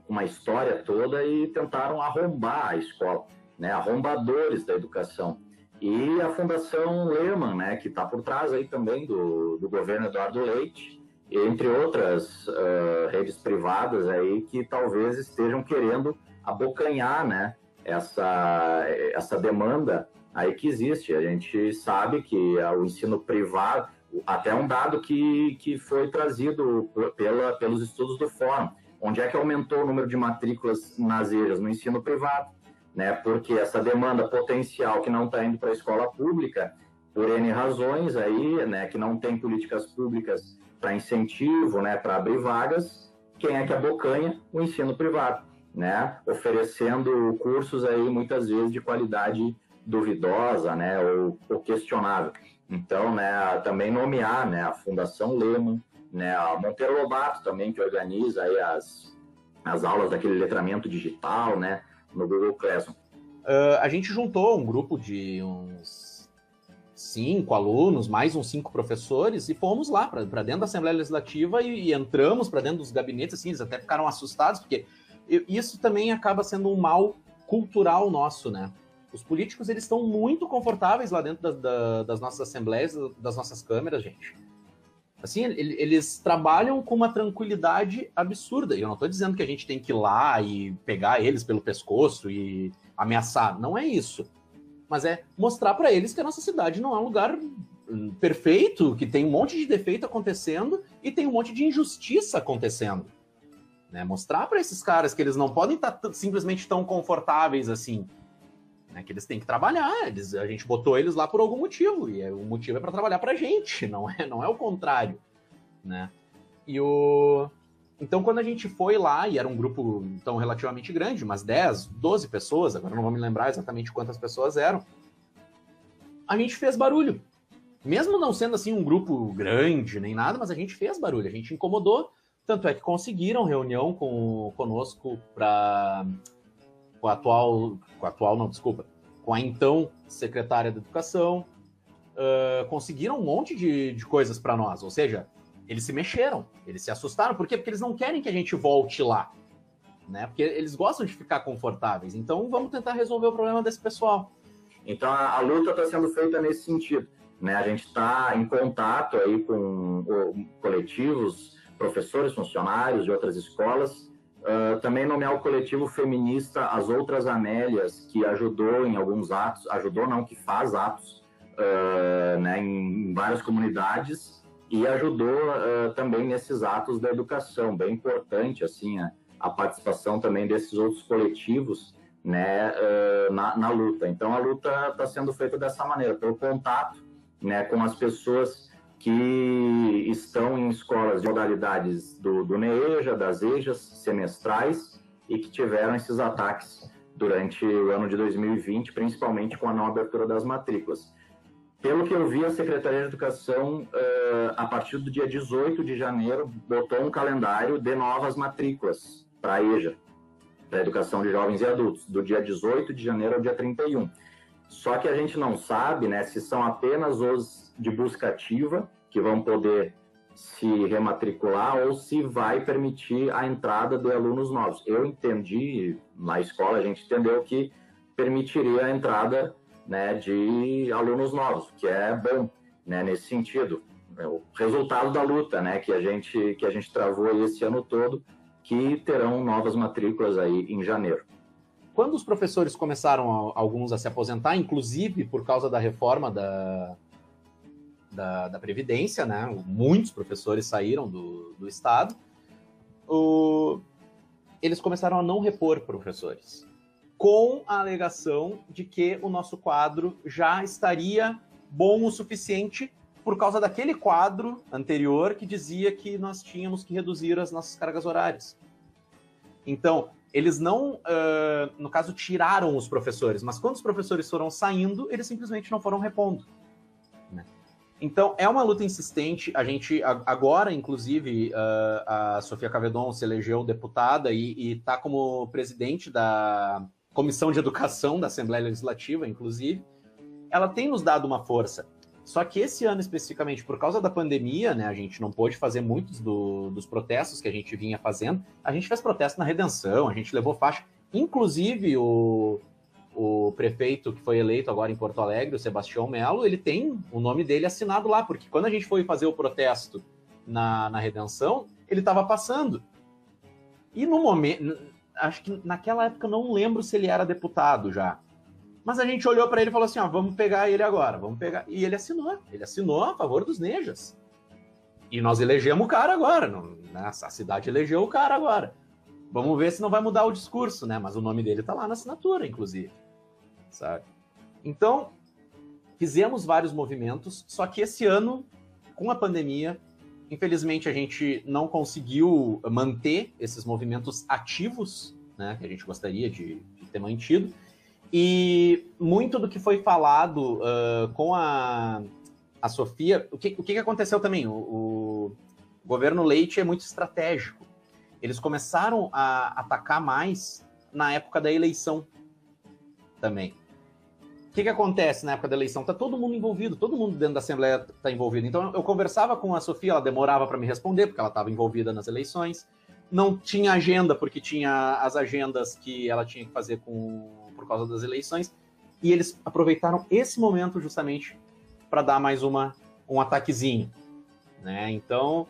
Speaker 7: uma história toda e tentaram arrombar a escola, né, arrombadores da educação. E a Fundação Lehman, né, que está por trás aí também do, do governo Eduardo Leite, entre outras uh, redes privadas aí que talvez estejam querendo abocanhar, né, essa, essa demanda aí que existe. A gente sabe que o ensino privado, até um dado que, que foi trazido pela, pelos estudos do Fórum, onde é que aumentou o número de matrículas nas EJAs? No ensino privado né? Porque essa demanda potencial que não está indo para a escola pública, por N razões aí, né? Que não tem políticas públicas para incentivo, né? Para abrir vagas, quem é que abocanha? O ensino privado, né? Oferecendo cursos aí muitas vezes de qualidade duvidosa, né? Ou, ou questionável. Então, né? Também nomear, né? A Fundação Lehman, né? A Monteiro Lobato também que organiza aí as as aulas daquele letramento digital, né? No Google Classroom.
Speaker 4: Uh, a gente juntou um grupo de uns cinco alunos, mais uns cinco professores, e fomos lá para dentro da Assembleia Legislativa e, e entramos para dentro dos gabinetes, assim, eles até ficaram assustados, porque isso também acaba sendo um mal cultural nosso, né? Os políticos, eles estão muito confortáveis lá dentro da, da, das nossas assembleias, das nossas câmeras, gente. Assim, eles trabalham com uma tranquilidade absurda. E eu não estou dizendo que a gente tem que ir lá e pegar eles pelo pescoço e ameaçar. Não é isso. Mas é mostrar para eles que a nossa cidade não é um lugar hum, perfeito, que tem um monte de defeito acontecendo e tem um monte de injustiça acontecendo. Né? Mostrar para esses caras que eles não podem estar tá simplesmente tão confortáveis assim né, que eles têm que trabalhar, eles, a gente botou eles lá por algum motivo, e é, o motivo é para trabalhar para a gente, <laughs> não é, não é o contrário, né? E o... Então, quando a gente foi lá, e era um grupo então relativamente grande, umas 10, 12 pessoas, agora não vou me lembrar exatamente quantas pessoas eram, a gente fez barulho. Mesmo não sendo assim um grupo grande nem nada, mas a gente fez barulho, a gente incomodou. Tanto é que conseguiram reunião com, conosco para com a atual, com a atual não, desculpa, com a então secretária da Educação, uh, conseguiram um monte de, de coisas para nós. Ou seja, eles se mexeram, eles se assustaram. Por quê? Porque eles não querem que a gente volte lá. Né? Porque eles gostam de ficar confortáveis. Então vamos tentar resolver o problema desse pessoal.
Speaker 7: Então a, a luta está sendo feita nesse sentido. Né? A gente está em contato aí com o, coletivos, professores, funcionários de outras escolas. Uh, também nomear o coletivo feminista As Outras Amélias, que ajudou em alguns atos, ajudou não, que faz atos uh, né, em, várias comunidades e ajudou uh, também nesses atos da educação, bem importante assim a, a participação também desses outros coletivos né, na, na, luta. Então a luta está sendo feita dessa maneira, pelo contato né, com as pessoas que estão em escolas de modalidades do, do NEEJA, das EJAs semestrais e que tiveram esses ataques durante o ano de 2020, principalmente com a não abertura das matrículas. Pelo que eu vi, a Secretaria de Educação, uh, a partir do dia 18 de janeiro, botou um calendário de novas matrículas para a EJA, para a Educação de Jovens e Adultos, do dia 18 de janeiro ao dia 31. Só que a gente não sabe né, se são apenas os de busca ativa que vão poder se rematricular ou se vai permitir a entrada de alunos novos. Eu entendi, na escola a gente entendeu que permitiria a entrada né, de alunos novos, que é bom né, nesse sentido. É o resultado da luta né, que, a gente, que a gente travou esse ano todo, que terão novas matrículas aí em janeiro.
Speaker 4: Quando os professores começaram, alguns, a se aposentar, inclusive por causa da reforma da, da, da Previdência, né, muitos professores saíram do, do Estado, o, eles começaram a não repor professores com a alegação de que o nosso quadro já estaria bom o suficiente por causa daquele quadro anterior que dizia que nós tínhamos que reduzir as nossas cargas horárias. Então, eles não, uh, no caso, tiraram os professores, mas quando os professores foram saindo, eles simplesmente não foram repondo. Então, é uma luta insistente. A gente, agora, inclusive, uh, a Sofia Cavedon se elegeu deputada e está como presidente da Comissão de Educação da Assembleia Legislativa, inclusive, ela tem nos dado uma força. Só que esse ano especificamente, por causa da pandemia, né, a gente não pôde fazer muitos do, dos protestos que a gente vinha fazendo. A gente fez protesto na Redenção, a gente levou faixa. Inclusive, o, o prefeito que foi eleito agora em Porto Alegre, o Sebastião Melo, ele tem o nome dele assinado lá, porque quando a gente foi fazer o protesto na, na Redenção, ele estava passando. E no momento, acho que naquela época não lembro se ele era deputado já. Mas a gente olhou para ele e falou assim: ó, vamos pegar ele agora, vamos pegar. E ele assinou, ele assinou a favor dos Nejas. E nós elegemos o cara agora, não, né? a cidade elegeu o cara agora. Vamos ver se não vai mudar o discurso, né? Mas o nome dele tá lá na assinatura, inclusive. Sabe? Então, fizemos vários movimentos, só que esse ano, com a pandemia, Infelizmente, a gente não conseguiu manter esses movimentos ativos, né, que a gente gostaria de, de ter mantido. E muito do que foi falado uh, com a, a Sofia, o que, o que aconteceu também? O, o, governo Leite é muito estratégico. Eles começaram a atacar mais na época da eleição também que, que acontece na época da eleição? Tá todo mundo envolvido, todo mundo dentro da Assembleia está envolvido. Então eu conversava com a Sofia, ela demorava para me responder, porque ela estava envolvida nas eleições. Não tinha agenda, porque tinha as agendas que ela tinha que fazer com, por causa das eleições. E eles aproveitaram esse momento justamente para dar mais uma, um ataquezinho. Né? Então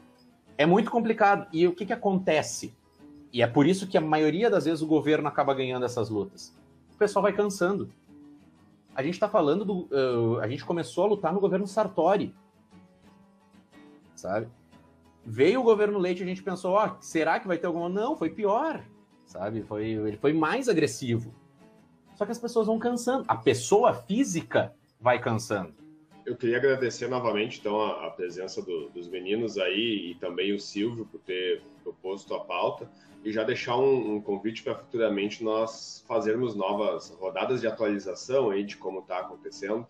Speaker 4: é muito complicado. E o que, que acontece? E é por isso que a maioria das vezes o governo acaba ganhando essas lutas. O pessoal vai cansando a gente está falando do. Uh, a gente começou a lutar no governo Sartori. Sabe? Veio o governo Leite a gente pensou, ó, oh, será que vai ter alguma. Não, foi pior. Sabe? Foi, ele foi mais agressivo. Só que as pessoas vão cansando. A pessoa física vai cansando.
Speaker 3: Eu queria agradecer novamente, então, a, a presença do, dos meninos aí e também o Silvio por ter proposto a pauta e já deixar um, um convite para futuramente nós fazermos novas rodadas de atualização aí de como está acontecendo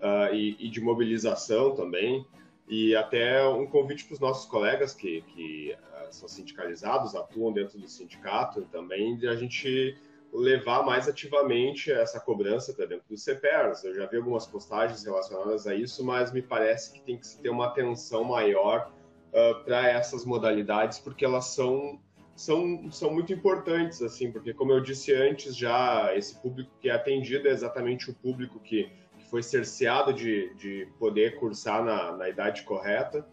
Speaker 3: uh, e, e, de mobilização também e até um convite para os nossos colegas que, que uh, são sindicalizados, atuam dentro do sindicato também, de a gente levar mais ativamente essa cobrança para dentro do CPERS. Eu já vi algumas postagens relacionadas a isso, mas me parece que tem que se ter uma atenção maior uh, para essas modalidades, porque elas são, são, são muito importantes, assim, porque como eu disse antes, já esse público que é atendido é exatamente o público que, que foi cerceado de, de poder cursar na, na idade correta.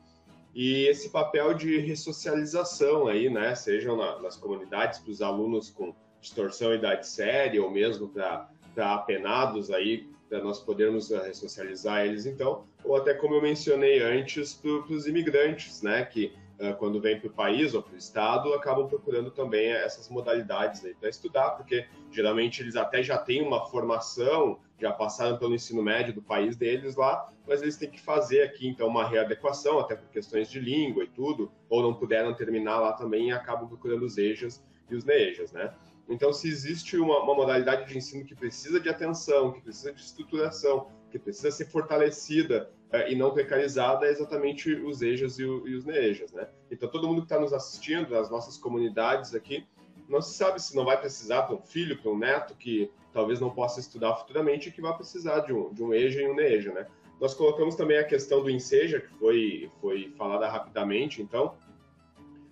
Speaker 3: E esse papel de ressocialização aí, né, sejam na, nas comunidades para os alunos com distorção idade séria ou mesmo para apenados aí, para nós podermos eh, ressocializar eles então, ou até como eu mencionei antes, para os imigrantes, né, que quando vêm para o país ou para o estado, acabam procurando também essas modalidades aí para estudar, porque geralmente eles até já têm uma formação, já passaram pelo ensino médio do país deles lá, mas eles têm que fazer aqui então uma readequação, até por questões de língua e tudo, ou não puderam terminar lá também e acabam procurando os EJAs e os NEJAs, né? Então, se existe uma, uma, modalidade de ensino que precisa de atenção, que precisa de estruturação, que precisa ser fortalecida é, e não precarizada, é exatamente os EJAs e, o, e os NEJAs, né? Então, todo mundo que está nos assistindo, as nossas comunidades aqui, não se sabe se não vai precisar para um filho, para um neto que talvez não possa estudar futuramente e que vai precisar de um, de um EJA e um NEJA, né? Nós colocamos também a questão do INSEJA, que foi, foi falada rapidamente, então,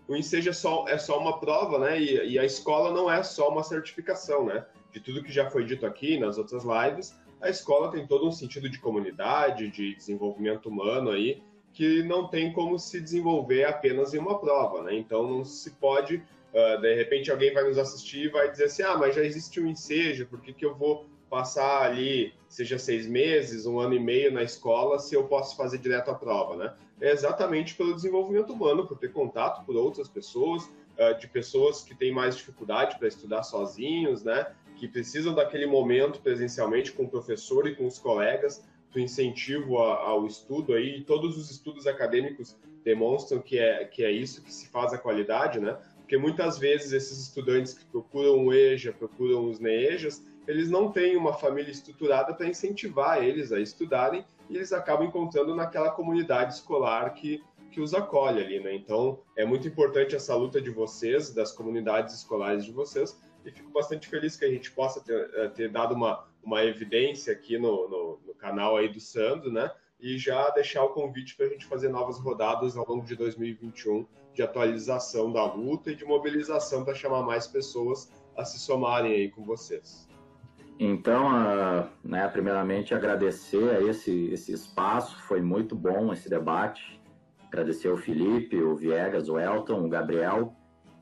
Speaker 3: o Enseja é só, é só uma prova, né? E, e, a escola não é só uma certificação, né? De tudo que já foi dito aqui nas outras lives, a escola tem todo um sentido de comunidade, de desenvolvimento humano aí, que não tem como se desenvolver apenas em uma prova, né? Então não se pode, uh, de repente alguém vai nos assistir e vai dizer assim, ah, mas já existe um Enseja, por que, que eu vou passar ali, seja seis meses, um ano e meio na escola, se eu posso fazer direto a prova, né? É exatamente pelo desenvolvimento humano, por ter contato com outras pessoas, uh, de pessoas que têm mais dificuldade para estudar sozinhos, né? Que precisam daquele momento presencialmente com o professor e com os colegas, do incentivo ao estudo aí, e todos os estudos acadêmicos demonstram que é, que é isso que se faz a qualidade, né? Porque muitas vezes esses estudantes que procuram o EJA, procuram os NEJAs, eles não têm uma família estruturada para incentivar eles a estudarem e eles acabam encontrando naquela comunidade escolar que, que os acolhe ali, né? Então, é muito importante essa luta de vocês, das comunidades escolares de vocês, e fico bastante feliz que a gente possa ter, eh, ter dado uma, uma evidência aqui no, no, no canal aí do Sandro, né? E já deixar o convite para a gente fazer novas rodadas ao longo de 2021 de atualização da luta e de mobilização para chamar mais pessoas a se somarem aí com vocês.
Speaker 7: Então, uh, né, primeiramente agradecer a esse, esse espaço, foi muito bom esse debate. Agradecer o Felipe, o Viegas, o Elton, o Gabriel,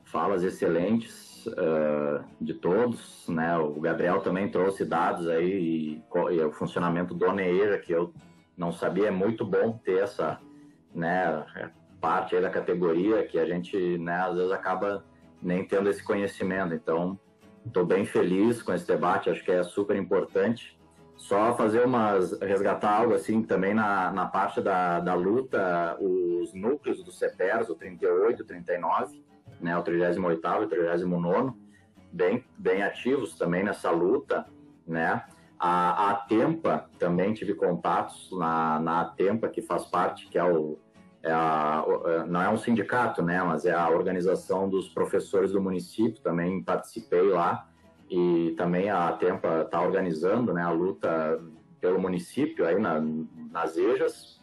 Speaker 7: falas excelentes uh, de todos. Né? O Gabriel também trouxe dados aí e, e o funcionamento do ONEIRA, que eu não sabia, é muito bom ter essa né, parte aí da categoria que a gente né, às vezes acaba nem tendo esse conhecimento. Então, Estou bem feliz com esse debate, acho que é super importante. Só fazer umas, resgatar algo assim também na, na parte da, da luta, os núcleos do CEPERS, o 38, o 39, né, o 38 e o 39, bem, bem ativos também nessa luta, né? A, a Atempa, também tive contatos na, na Atempa, que faz parte, que é o, é a, é, não é um sindicato, né, mas é a organização dos professores do município, também participei lá, e também a Tempa está organizando né, a luta pelo município aí na, nas EJAs,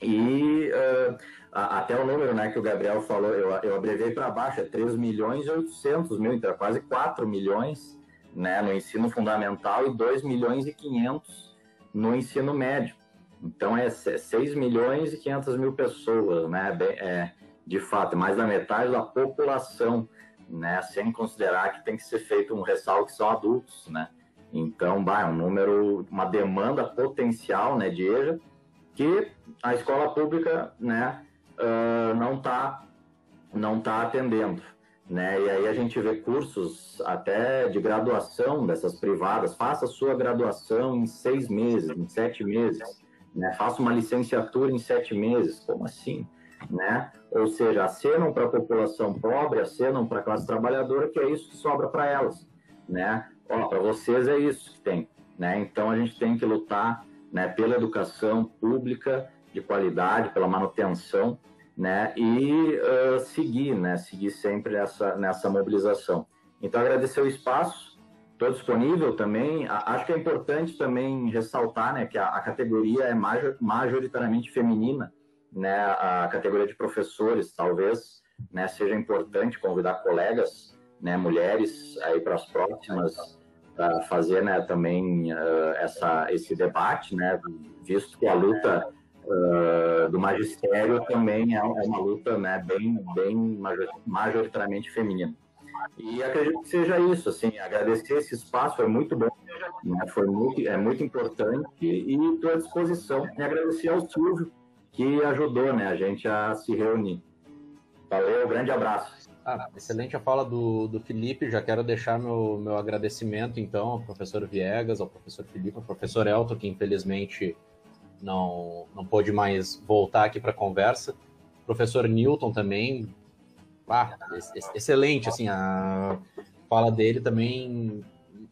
Speaker 7: e uh, até o número né, que o Gabriel falou, eu, eu abrevei para baixo, é 3 milhões e 800 mil, então é quase 4 milhões né, no ensino fundamental e 2 milhões e 500 no ensino médio. Então é 6 milhões e 500 mil pessoas, né? É, de fato, mais da metade da população, né? Sem considerar que tem que ser feito um ressalto que são adultos, né? Então, é um número, uma demanda potencial, né, de EJA, que a escola pública, né, uh, não está não tá atendendo, né? E aí a gente vê cursos até de graduação dessas privadas, faça sua graduação em seis meses, em sete meses, né? Faça uma licenciatura em sete meses, como assim? Né? Ou seja, acenam para a população pobre, acenam para a classe trabalhadora, que é isso que sobra para elas, né? para vocês é isso que tem, né? Então a gente tem que lutar, né, pela educação pública de qualidade, pela manutenção, né? E uh, seguir, né? Seguir sempre nessa nessa mobilização. Então agradecer o espaço, Estou disponível também. Acho que é importante também ressaltar né, que a, a categoria é major, majoritariamente feminina, né, a categoria de professores. Talvez né, seja importante convidar colegas, né, mulheres, aí para as próximas, fazer né, também uh, essa, esse debate, né, visto que a luta uh, do magistério também é, é uma luta né, bem, bem majoritariamente feminina. E acredito que seja isso, assim, agradecer esse espaço é muito bom, né? foi muito, é muito importante e estou à disposição. E agradecer ao Silvio, que ajudou né, a gente a se reunir. Valeu, grande abraço.
Speaker 4: Ah, excelente a fala do, do Felipe. Já quero deixar meu, meu agradecimento, então, ao professor Viegas, ao professor Felipe, ao professor Elton, que infelizmente não, não pôde mais voltar aqui para a conversa. Professor Newton também, ah, excelente, assim, a fala dele também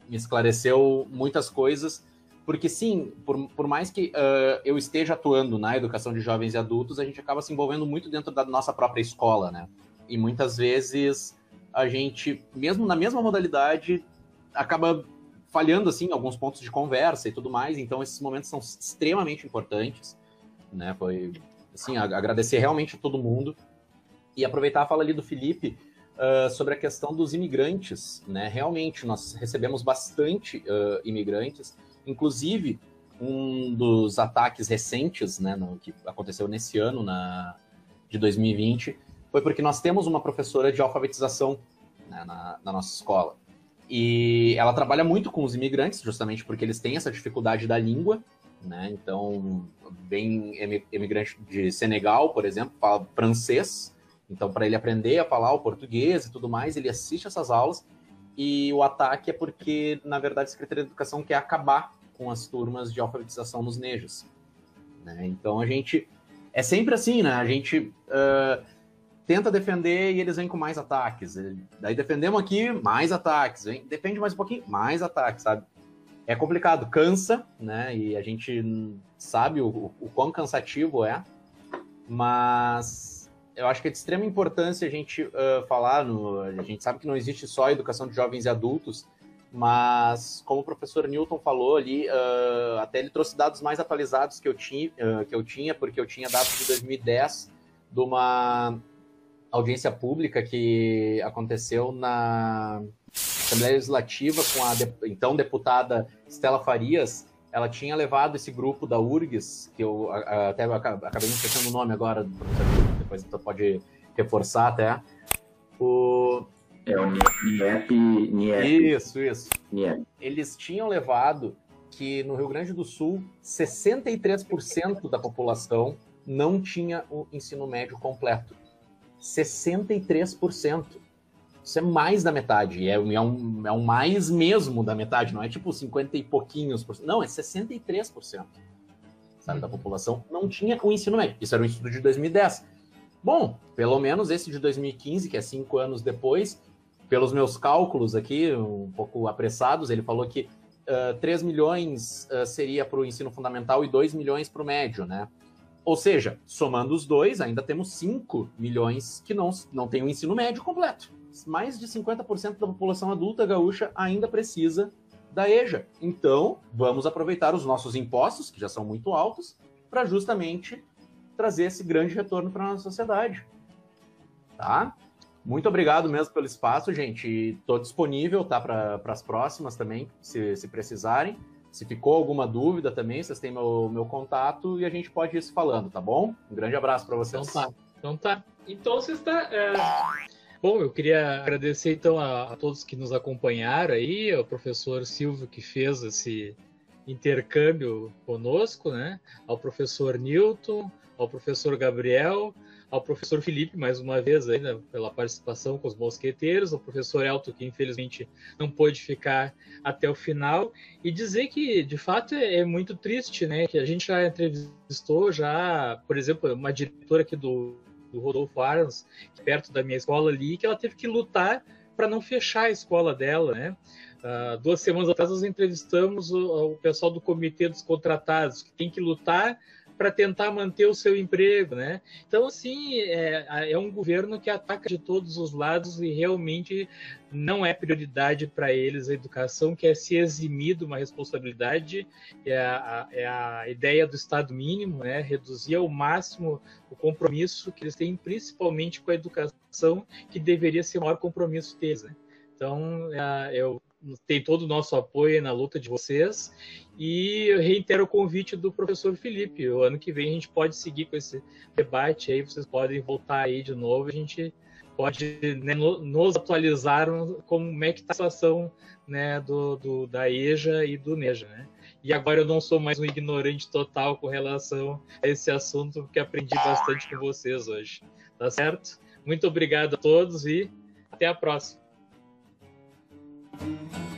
Speaker 4: me esclareceu muitas coisas, porque sim, por, por mais que uh, eu esteja atuando na educação de jovens e adultos, a gente acaba se envolvendo muito dentro da nossa própria escola, né? E muitas vezes a gente, mesmo na mesma modalidade, acaba falhando, assim, alguns pontos de conversa e tudo mais, então esses momentos são extremamente importantes, né? Foi, assim, agradecer realmente a todo mundo, e aproveitar a fala ali do Felipe uh, sobre a questão dos imigrantes, né? Realmente, nós recebemos bastante uh, imigrantes, inclusive um dos ataques recentes, né, no, que aconteceu nesse ano, na, de 2020, foi porque nós temos uma professora de alfabetização né, na, na nossa escola. E ela trabalha muito com os imigrantes, justamente porque eles têm essa dificuldade da língua, né? Então, vem imigrante de Senegal, por exemplo, fala francês, então, para ele aprender a falar o português e tudo mais, ele assiste essas aulas. E o ataque é porque, na verdade, a Secretaria de Educação quer acabar com as turmas de alfabetização nos NEJAs. Né? Então, a gente. É sempre assim, né? A gente uh, tenta defender e eles vêm com mais ataques. Daí defendemos aqui, mais ataques. Vem, defende mais um pouquinho, mais ataques, sabe? É complicado, cansa, né? E a gente sabe o, o quão cansativo é, mas eu acho que é de extrema importância a gente uh, falar, no, a gente sabe que não existe só educação de jovens e adultos, mas como o professor Newton falou ali, uh, até ele trouxe dados mais atualizados que eu, tinha, uh, que eu tinha, porque eu tinha dados de 2010 de uma audiência pública que aconteceu na Assembleia Legislativa com a de, então deputada Stella Farias, ela tinha levado esse grupo da URGS, que eu até acabei não esquecendo o nome agora, depois tu pode reforçar até. O...
Speaker 7: É o NIEP, NIEP.
Speaker 4: Isso, isso. NIEP. Eles tinham levado que no Rio Grande do Sul, 63% da população não tinha o ensino médio completo. 63%. Isso é mais da metade. É, é, um, é um mais mesmo da metade, não é tipo 50 e pouquinhos por cento. Não, é 63%. Sabe, da população não tinha o ensino médio. Isso era um estudo de 2010. Bom, pelo menos esse de 2015, que é cinco anos depois, pelos meus cálculos aqui, um pouco apressados, ele falou que uh, 3 milhões uh, seria para o ensino fundamental e 2 milhões para o médio, né? Ou seja, somando os dois, ainda temos 5 milhões que não, não têm o ensino médio completo mais de 50% da população adulta gaúcha ainda precisa da EJA. Então, vamos aproveitar os nossos impostos, que já são muito altos, para justamente trazer esse grande retorno para a nossa sociedade. Tá? Muito obrigado mesmo pelo espaço, gente. Estou disponível tá, para as próximas também, se, se precisarem. Se ficou alguma dúvida também, vocês têm meu, meu contato e a gente pode ir se falando, tá bom? Um grande abraço para vocês.
Speaker 1: Então tá. Então tá. Então você está. É... Bom, eu queria agradecer então a, a, todos que nos acompanharam aí, ao professor Silvio que fez esse intercâmbio conosco, né? Ao professor Newton, ao professor Gabriel, ao professor Felipe, mais uma vez, né, pela participação com os mosqueteiros, ao professor Elton, que infelizmente não pôde ficar até o final, e dizer que, de fato, é, é muito triste, né, que a gente já entrevistou, já, por exemplo, uma diretora aqui do do Rodolfo Arns, perto da minha escola ali, que ela teve que lutar para não fechar a escola dela, né? Uh, duas semanas atrás nós entrevistamos o, o, pessoal do Comitê dos Contratados, que tem que lutar para tentar manter o seu emprego, né? Então, assim, é, é um governo que ataca de todos os lados e realmente não é prioridade para eles a educação, que é se eximir de uma responsabilidade, é a, é a ideia do Estado mínimo, né? reduzir ao máximo o compromisso que eles têm, principalmente com a educação, que deveria ser o maior compromisso deles. Né? Então, é, eu tenho todo o nosso apoio na luta de vocês e eu reitero o convite do professor Felipe. O ano que vem a gente pode seguir com esse debate aí, vocês podem voltar aí de novo, a gente pode né, nos atualizar como é que está a situação né, do, do, da EJA e do NEJA. Né? E agora eu não sou mais um ignorante total com relação a esse assunto, porque aprendi bastante com vocês hoje. Tá certo? Muito obrigado a todos e até a próxima. Thank you.